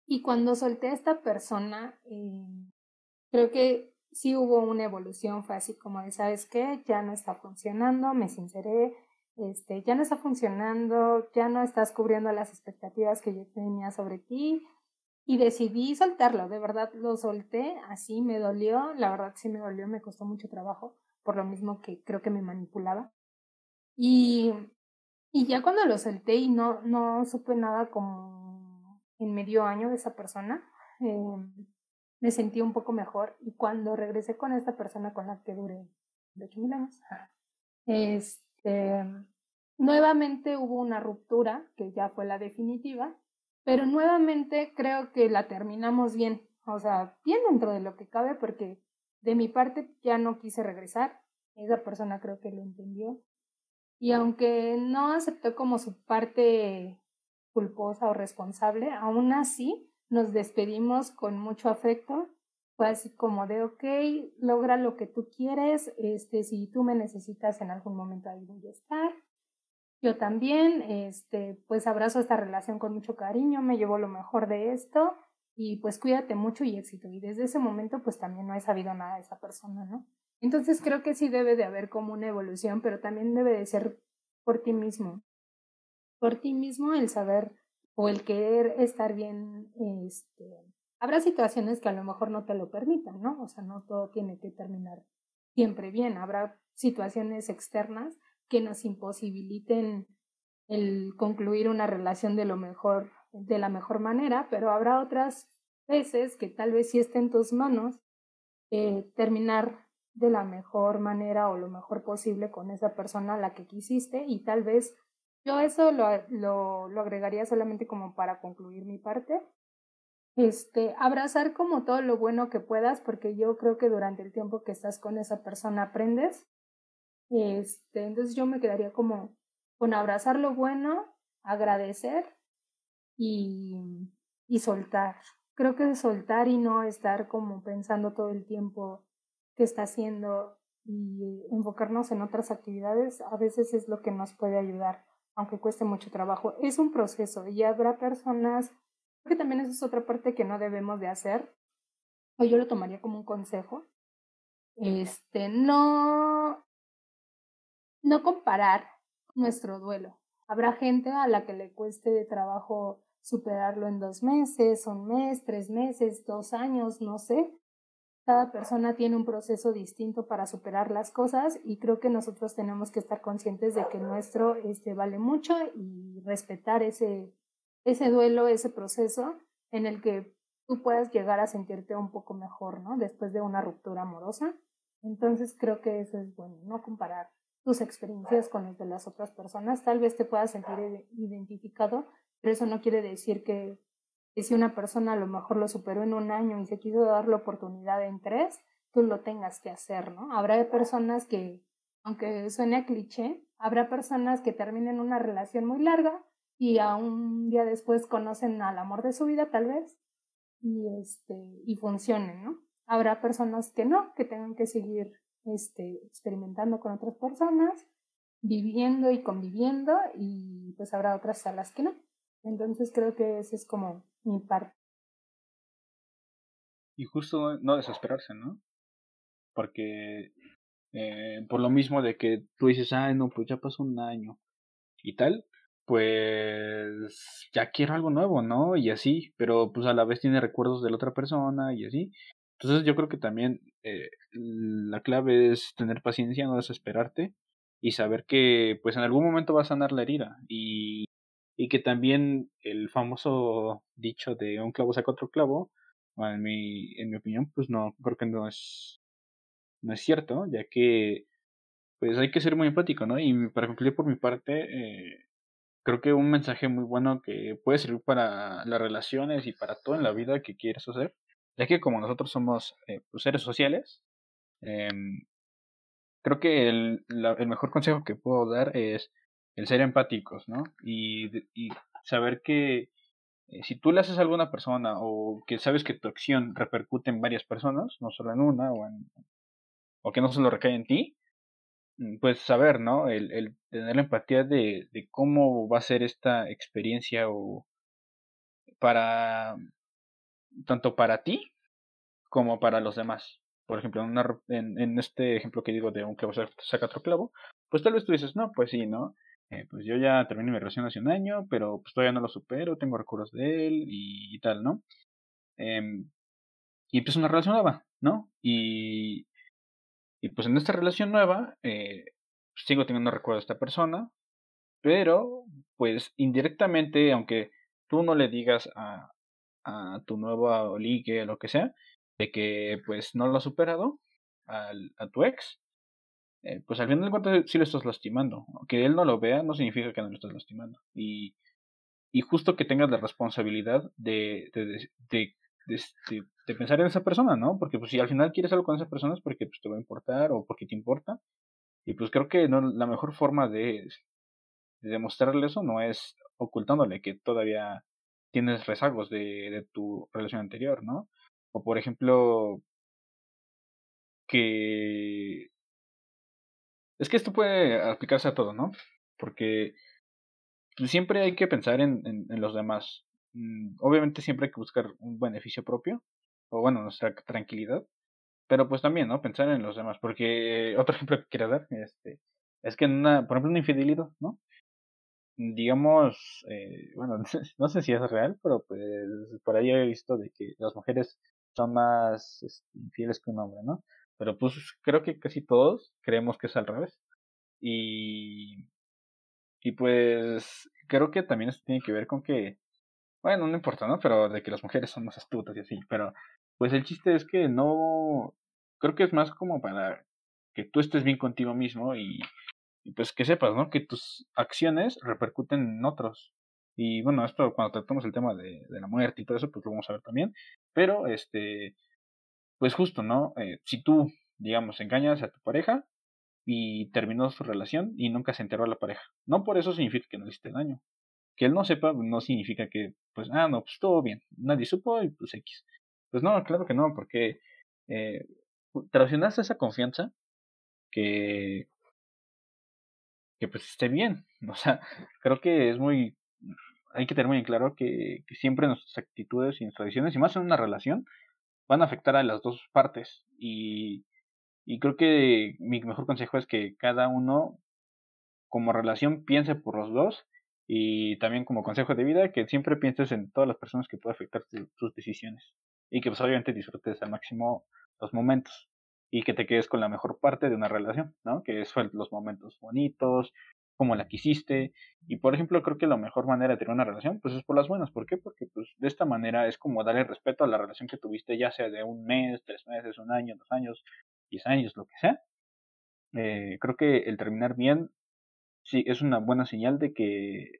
Y cuando solté a esta persona, eh, creo que sí hubo una evolución, fue así como de, ¿sabes qué? Ya no está funcionando, me sinceré, este, ya no está funcionando, ya no estás cubriendo las expectativas que yo tenía sobre ti y decidí soltarlo, de verdad lo solté, así me dolió, la verdad sí me dolió, me costó mucho trabajo, por lo mismo que creo que me manipulaba. Y, y ya cuando lo solté y no, no supe nada como en medio año de esa persona, eh, me sentí un poco mejor y cuando regresé con esta persona con la que duré ocho mil años, este, nuevamente hubo una ruptura, que ya fue la definitiva, pero nuevamente creo que la terminamos bien, o sea, bien dentro de lo que cabe, porque de mi parte ya no quise regresar, esa persona creo que lo entendió, y aunque no aceptó como su parte culposa o responsable, aún así nos despedimos con mucho afecto. Fue así como de, ok, logra lo que tú quieres, este, si tú me necesitas en algún momento ahí voy a estar. Yo también, este, pues abrazo esta relación con mucho cariño, me llevo lo mejor de esto y pues cuídate mucho y éxito. Y desde ese momento pues también no he sabido nada de esa persona, ¿no? Entonces creo que sí debe de haber como una evolución, pero también debe de ser por ti mismo. Por ti mismo el saber o el querer estar bien, este, habrá situaciones que a lo mejor no te lo permitan, ¿no? O sea, no todo tiene que terminar siempre bien, habrá situaciones externas que nos imposibiliten el concluir una relación de lo mejor, de la mejor manera, pero habrá otras veces que tal vez sí esté en tus manos eh, terminar de la mejor manera o lo mejor posible con esa persona a la que quisiste y tal vez yo eso lo, lo, lo agregaría solamente como para concluir mi parte. Este, abrazar como todo lo bueno que puedas, porque yo creo que durante el tiempo que estás con esa persona aprendes. Este, entonces yo me quedaría como con abrazar lo bueno, agradecer y, y soltar. Creo que soltar y no estar como pensando todo el tiempo qué está haciendo y enfocarnos en otras actividades a veces es lo que nos puede ayudar aunque cueste mucho trabajo. Es un proceso y habrá personas, que también eso es otra parte que no debemos de hacer, o yo lo tomaría como un consejo, este, no, no comparar nuestro duelo. Habrá gente a la que le cueste de trabajo superarlo en dos meses, un mes, tres meses, dos años, no sé. Cada persona tiene un proceso distinto para superar las cosas y creo que nosotros tenemos que estar conscientes de que nuestro este, vale mucho y respetar ese, ese duelo, ese proceso en el que tú puedas llegar a sentirte un poco mejor, ¿no? Después de una ruptura amorosa. Entonces creo que eso es bueno, no comparar tus experiencias con las de las otras personas. Tal vez te puedas sentir identificado, pero eso no quiere decir que si una persona a lo mejor lo superó en un año y se quiso dar la oportunidad en tres, tú lo tengas que hacer, ¿no? Habrá personas que, aunque suene cliché, habrá personas que terminen una relación muy larga y a un día después conocen al amor de su vida, tal vez, y, este, y funcionen, ¿no? Habrá personas que no, que tengan que seguir este, experimentando con otras personas, viviendo y conviviendo, y pues habrá otras salas que no. Entonces creo que ese es como mi parte. Y justo no desesperarse, ¿no? Porque eh, por lo mismo de que tú dices, ay, no, pues ya pasó un año y tal, pues ya quiero algo nuevo, ¿no? Y así, pero pues a la vez tiene recuerdos de la otra persona y así. Entonces yo creo que también eh, la clave es tener paciencia, no desesperarte y saber que pues en algún momento va a sanar la herida y y que también el famoso dicho de un clavo saca otro clavo, en mi, en mi opinión, pues no, creo que no es, no es cierto, ya que pues hay que ser muy empático, ¿no? Y para concluir por mi parte, eh, creo que un mensaje muy bueno que puede servir para las relaciones y para todo en la vida que quieres hacer, ya que como nosotros somos eh, pues, seres sociales, eh, creo que el, el mejor consejo que puedo dar es el ser empáticos, ¿no? Y, y saber que eh, si tú le haces a alguna persona o que sabes que tu acción repercute en varias personas, no solo en una o, en, o que no solo recae en ti, mm, pues saber, ¿no? El, el tener la empatía de, de cómo va a ser esta experiencia o para tanto para ti como para los demás. por ejemplo, en, una, en, este ejemplo que digo de un clavo saca otro clavo, pues tal vez tú dices, no, pues sí, ¿no? Eh, pues yo ya terminé mi relación hace un año, pero pues todavía no lo supero, tengo recuerdos de él y, tal, ¿no? Eh, y pues una relación nueva, ¿no? Y, y pues en esta relación nueva, eh, sigo teniendo recuerdos de esta persona, pero pues indirectamente, aunque tú no le digas a, a tu nuevo ligue lo que sea, de que pues no lo has superado al, a tu ex, eh, pues al final de cuentas sí lo estás lastimando. Que él no lo vea no significa que no lo estás lastimando. Y, y justo que tengas la responsabilidad de, de, de, de, de pensar en esa persona, ¿no? Porque pues si al final quieres algo con esa persona es porque pues, te va a importar o porque te importa. Y pues creo que no, la mejor forma de, de demostrarle eso no es ocultándole que todavía tienes rezagos de, tu relación anterior, ¿no? O por ejemplo, que... Es que esto puede aplicarse a todo, ¿no? Porque siempre hay que pensar en, en, los demás. Mm, obviamente siempre hay que buscar un beneficio propio, o bueno, nuestra tranquilidad, pero pues también, ¿no? Pensar en los demás, porque otro ejemplo que quiero dar, este, es que en una, por ejemplo, una infidelidad, ¿no? Digamos, eh, bueno, no sé si es real, pero pues por ahí he visto de que las mujeres son más este, infieles que un hombre, ¿no? Pero pues creo que casi todos creemos que es al revés. Y, y pues creo que también esto tiene que ver con que, bueno, no importa, ¿no? Pero de que las mujeres son más astutas y así. Pero pues el chiste es que no, creo que es más como para que tú estés bien contigo mismo y, y pues que sepas, ¿no? Que tus acciones repercuten en otros. Y bueno, esto cuando tratamos el tema de, de la muerte y todo eso, pues lo vamos a ver también. Pero, este, pues justo, ¿no? Eh, si tú, digamos, engañas a tu pareja y terminó su relación y nunca se enteró a la pareja, no por eso significa que no hiciste daño. Que él no sepa no significa que, pues, ah, no, pues todo bien, nadie supo y pues X. Pues no, claro que no, porque eh, traicionaste esa confianza que, que pues esté bien. O sea, creo que es muy hay que tener muy en claro que, siempre nuestras actitudes y nuestras decisiones, y más en una relación, van a afectar a las dos partes. Y, y creo que mi mejor consejo es que cada uno, como relación, piense por los dos. Y también como consejo de vida, que siempre pienses en todas las personas que pueden afectar tus decisiones. Y que pues obviamente disfrutes al máximo los momentos. Y que te quedes con la mejor parte de una relación, ¿no? Que son los momentos bonitos, como la quisiste. Y por ejemplo, creo que la mejor manera de tener una relación, pues es por las buenas. ¿Por qué? Porque pues de esta manera es como darle respeto a la relación que tuviste, ya sea de un mes, tres meses, un año, dos años, diez años, lo que sea. Eh, creo que el terminar bien, sí, es una buena señal de que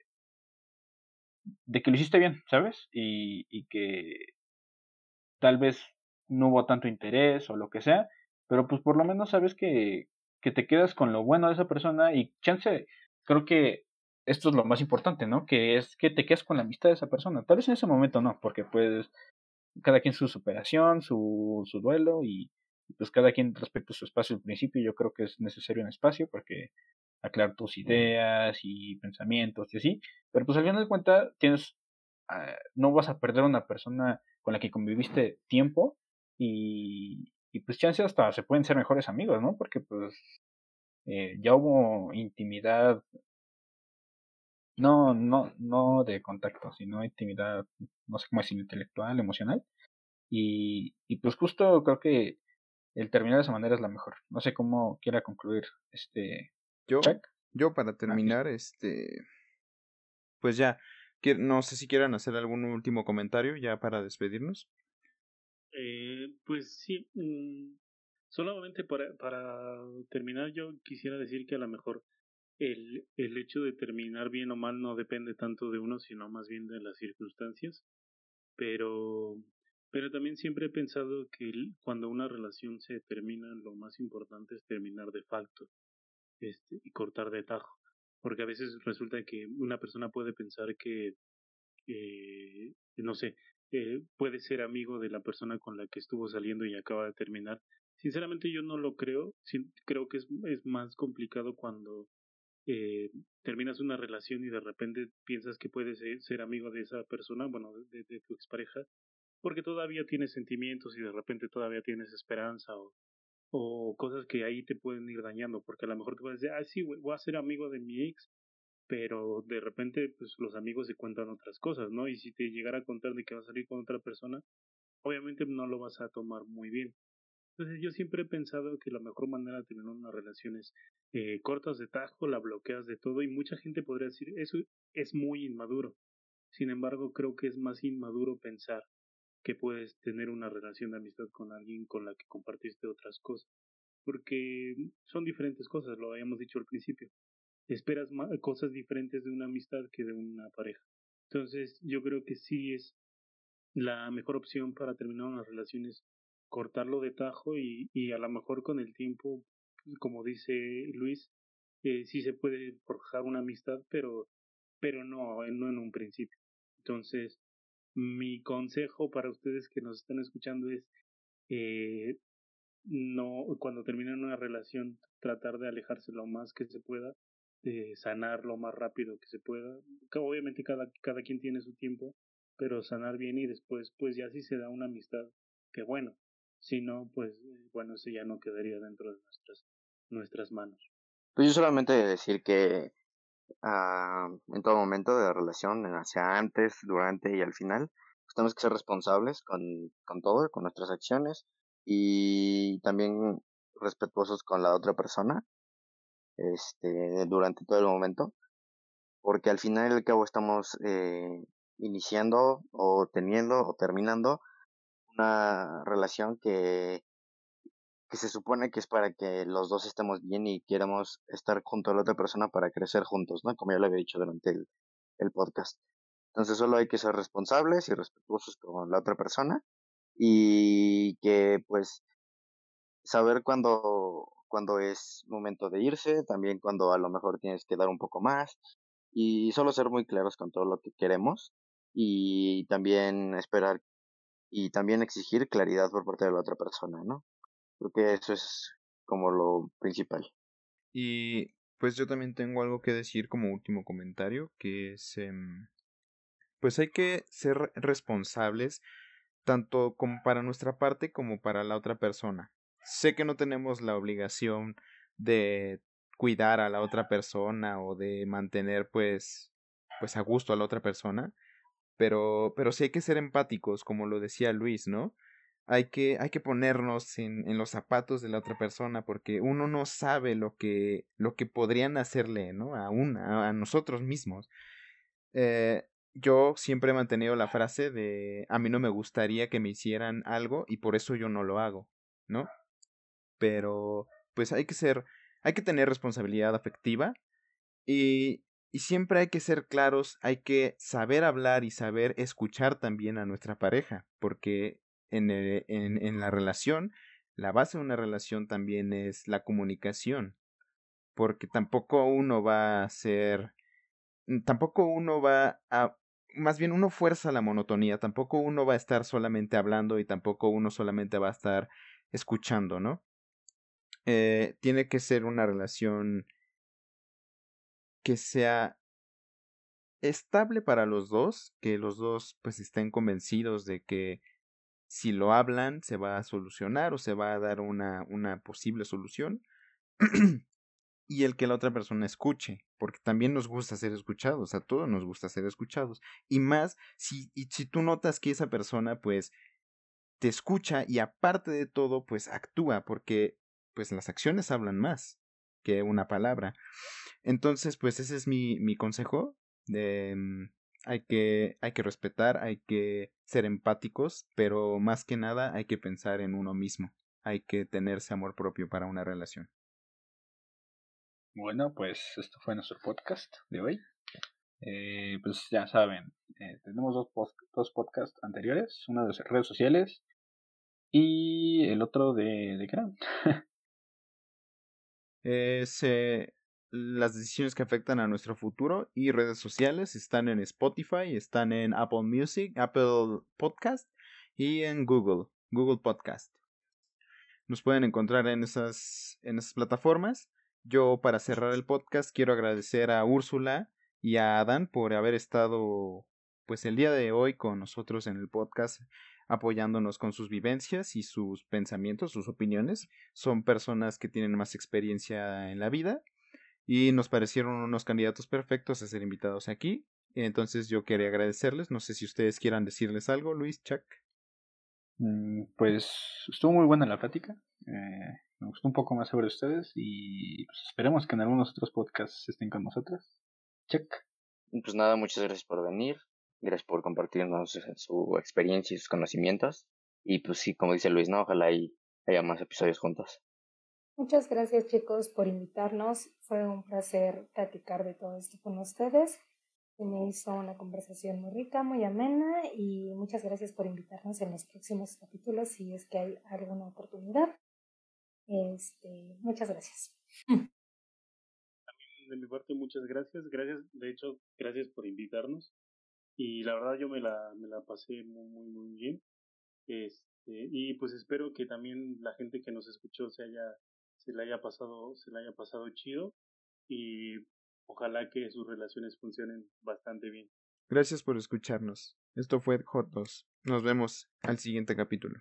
de que lo hiciste bien, ¿sabes? Y, y que tal vez no hubo tanto interés o lo que sea, pero pues por lo menos sabes que, que te quedas con lo bueno de esa persona y chance, creo que esto es lo más importante, ¿no? Que es que te quedas con la amistad de esa persona. Tal vez en ese momento no, porque pues cada quien su superación, su, su duelo y pues cada quien respecto a su espacio al principio, yo creo que es necesario un espacio porque aclarar tus ideas y pensamientos y así, pero pues al final de cuentas tienes, uh, no vas a perder a una persona con la que conviviste tiempo y, y pues chance hasta se pueden ser mejores amigos, ¿no? Porque pues eh, ya hubo intimidad, no, no, no de contacto, sino intimidad, no sé cómo decir, intelectual, emocional. Y, y pues justo creo que el terminar de esa manera es la mejor. No sé cómo quiera concluir este. Yo, yo para terminar, este, pues ya, no sé si quieran hacer algún último comentario ya para despedirnos. Eh, pues sí, mmm, Solamente para, para terminar, yo quisiera decir que a lo mejor el, el hecho de terminar bien o mal no depende tanto de uno, sino más bien de las circunstancias. Pero, pero también siempre he pensado que cuando una relación se termina, lo más importante es terminar de facto este, y cortar de tajo. Porque a veces resulta que una persona puede pensar que, eh, no sé, eh, puede ser amigo de la persona con la que estuvo saliendo y acaba de terminar, Sinceramente yo no lo creo, creo que es, es más complicado cuando eh, terminas una relación y de repente piensas que puedes ser, ser amigo de esa persona, bueno, de, de, tu expareja, porque todavía tienes sentimientos y de repente todavía tienes esperanza o, o cosas que ahí te pueden ir dañando, porque a lo mejor te puedes decir, ah, sí, voy a ser amigo de mi ex, pero de repente pues los amigos se cuentan otras cosas, ¿no? Y si te llegara a contar de que va a salir con otra persona, obviamente no lo vas a tomar muy bien. Entonces yo siempre he pensado que la mejor manera de tener unas relaciones eh, cortas de tajo, la bloqueas de todo y mucha gente podría decir eso es muy inmaduro. Sin embargo, creo que es más inmaduro pensar que puedes tener una relación de amistad con alguien con la que compartiste otras cosas. Porque son diferentes cosas, lo habíamos dicho al principio. Esperas cosas diferentes de una amistad que de una pareja. Entonces, yo creo que sí es la mejor opción para terminar unas relaciones cortarlo de tajo y, y a lo mejor con el tiempo, como dice Luis, eh, sí se puede forjar una amistad, pero, pero no, no en un principio. Entonces, mi consejo para ustedes que nos están escuchando es eh, no cuando terminen una relación tratar de alejarse lo más que se pueda de sanar lo más rápido que se pueda obviamente cada cada quien tiene su tiempo pero sanar bien y después pues ya si se da una amistad que bueno si no pues bueno eso ya no quedaría dentro de nuestras nuestras manos pues yo solamente decir que Ah, en todo momento de la relación, hacia antes, durante y al final. Pues tenemos que ser responsables con, con todo, con nuestras acciones y también respetuosos con la otra persona este, durante todo el momento, porque al final y al cabo estamos eh, iniciando o teniendo o terminando una relación que que se supone que es para que los dos estemos bien y queramos estar junto a la otra persona para crecer juntos, ¿no? Como ya lo había dicho durante el, el podcast. Entonces solo hay que ser responsables y respetuosos con la otra persona y que pues saber cuándo cuando es momento de irse, también cuando a lo mejor tienes que dar un poco más y solo ser muy claros con todo lo que queremos y también esperar y también exigir claridad por parte de la otra persona, ¿no? Creo que eso es como lo principal. Y pues yo también tengo algo que decir como último comentario, que es, em, pues hay que ser responsables tanto como para nuestra parte como para la otra persona. Sé que no tenemos la obligación de cuidar a la otra persona o de mantener pues pues a gusto a la otra persona, pero pero sí hay que ser empáticos, como lo decía Luis, ¿no? hay que, hay que ponernos en, en, los zapatos de la otra persona porque uno no sabe lo que, lo que podrían hacerle, ¿no? A una, a nosotros mismos. Eh, yo siempre he mantenido la frase de a mí no me gustaría que me hicieran algo y por eso yo no lo hago, ¿no? Pero pues hay que ser, hay que tener responsabilidad afectiva y, y siempre hay que ser claros, hay que saber hablar y saber escuchar también a nuestra pareja, porque en, en, en la relación, la base de una relación también es la comunicación, porque tampoco uno va a ser, mm, tampoco uno va a, más bien uno fuerza la monotonía, tampoco uno va a estar solamente hablando y tampoco uno solamente va a estar escuchando, ¿no? Eh, tiene que ser una relación que sea estable para los dos, que los dos pues estén convencidos de que si lo hablan se va a solucionar o se va a dar una, una posible solución. y el que la otra persona escuche, porque también nos gusta ser escuchados, a todos nos gusta ser escuchados. Y más si, si tú notas que esa persona pues te escucha y aparte de todo pues actúa, porque pues las acciones hablan más que una palabra. Entonces pues ese es mi, mi consejo de mm, hay que, hay que respetar, hay que ser empáticos, pero más que nada hay que pensar en uno mismo, hay que tenerse amor propio para una relación. Bueno, pues esto fue nuestro podcast de hoy. Eh, pues ya saben, eh, tenemos dos, dos podcasts anteriores, uno de redes sociales y el otro de, ¿de qué eh, se, las decisiones que afectan a nuestro futuro y redes sociales están en Spotify, están en Apple Music, Apple Podcast y en Google, Google Podcast. Nos pueden encontrar en esas, en esas plataformas. Yo para cerrar el podcast quiero agradecer a Úrsula y a Adán por haber estado pues el día de hoy con nosotros en el podcast apoyándonos con sus vivencias y sus pensamientos, sus opiniones. Son personas que tienen más experiencia en la vida y nos parecieron unos candidatos perfectos a ser invitados aquí. Entonces yo quería agradecerles. No sé si ustedes quieran decirles algo, Luis, Chuck. Mm, pues estuvo muy buena la plática. Eh, me gustó un poco más sobre ustedes y pues, esperemos que en algunos otros podcasts estén con nosotros. Check. Pues nada, muchas gracias por venir. Gracias por compartirnos su experiencia y sus conocimientos. Y pues sí, como dice Luis, ¿no? Ojalá haya más episodios juntos. Muchas gracias chicos por invitarnos. Fue un placer platicar de todo esto con ustedes. Me hizo una conversación muy rica, muy amena y muchas gracias por invitarnos en los próximos capítulos si es que hay alguna oportunidad. Este, muchas gracias. También de mi parte muchas gracias. Gracias, de hecho, gracias por invitarnos. Y la verdad yo me la, me la pasé muy, muy, muy bien. Este, y pues espero que también la gente que nos escuchó se haya, se le haya pasado, se le haya pasado chido. Y ojalá que sus relaciones funcionen bastante bien. Gracias por escucharnos. Esto fue Hot 2. Nos vemos al siguiente capítulo.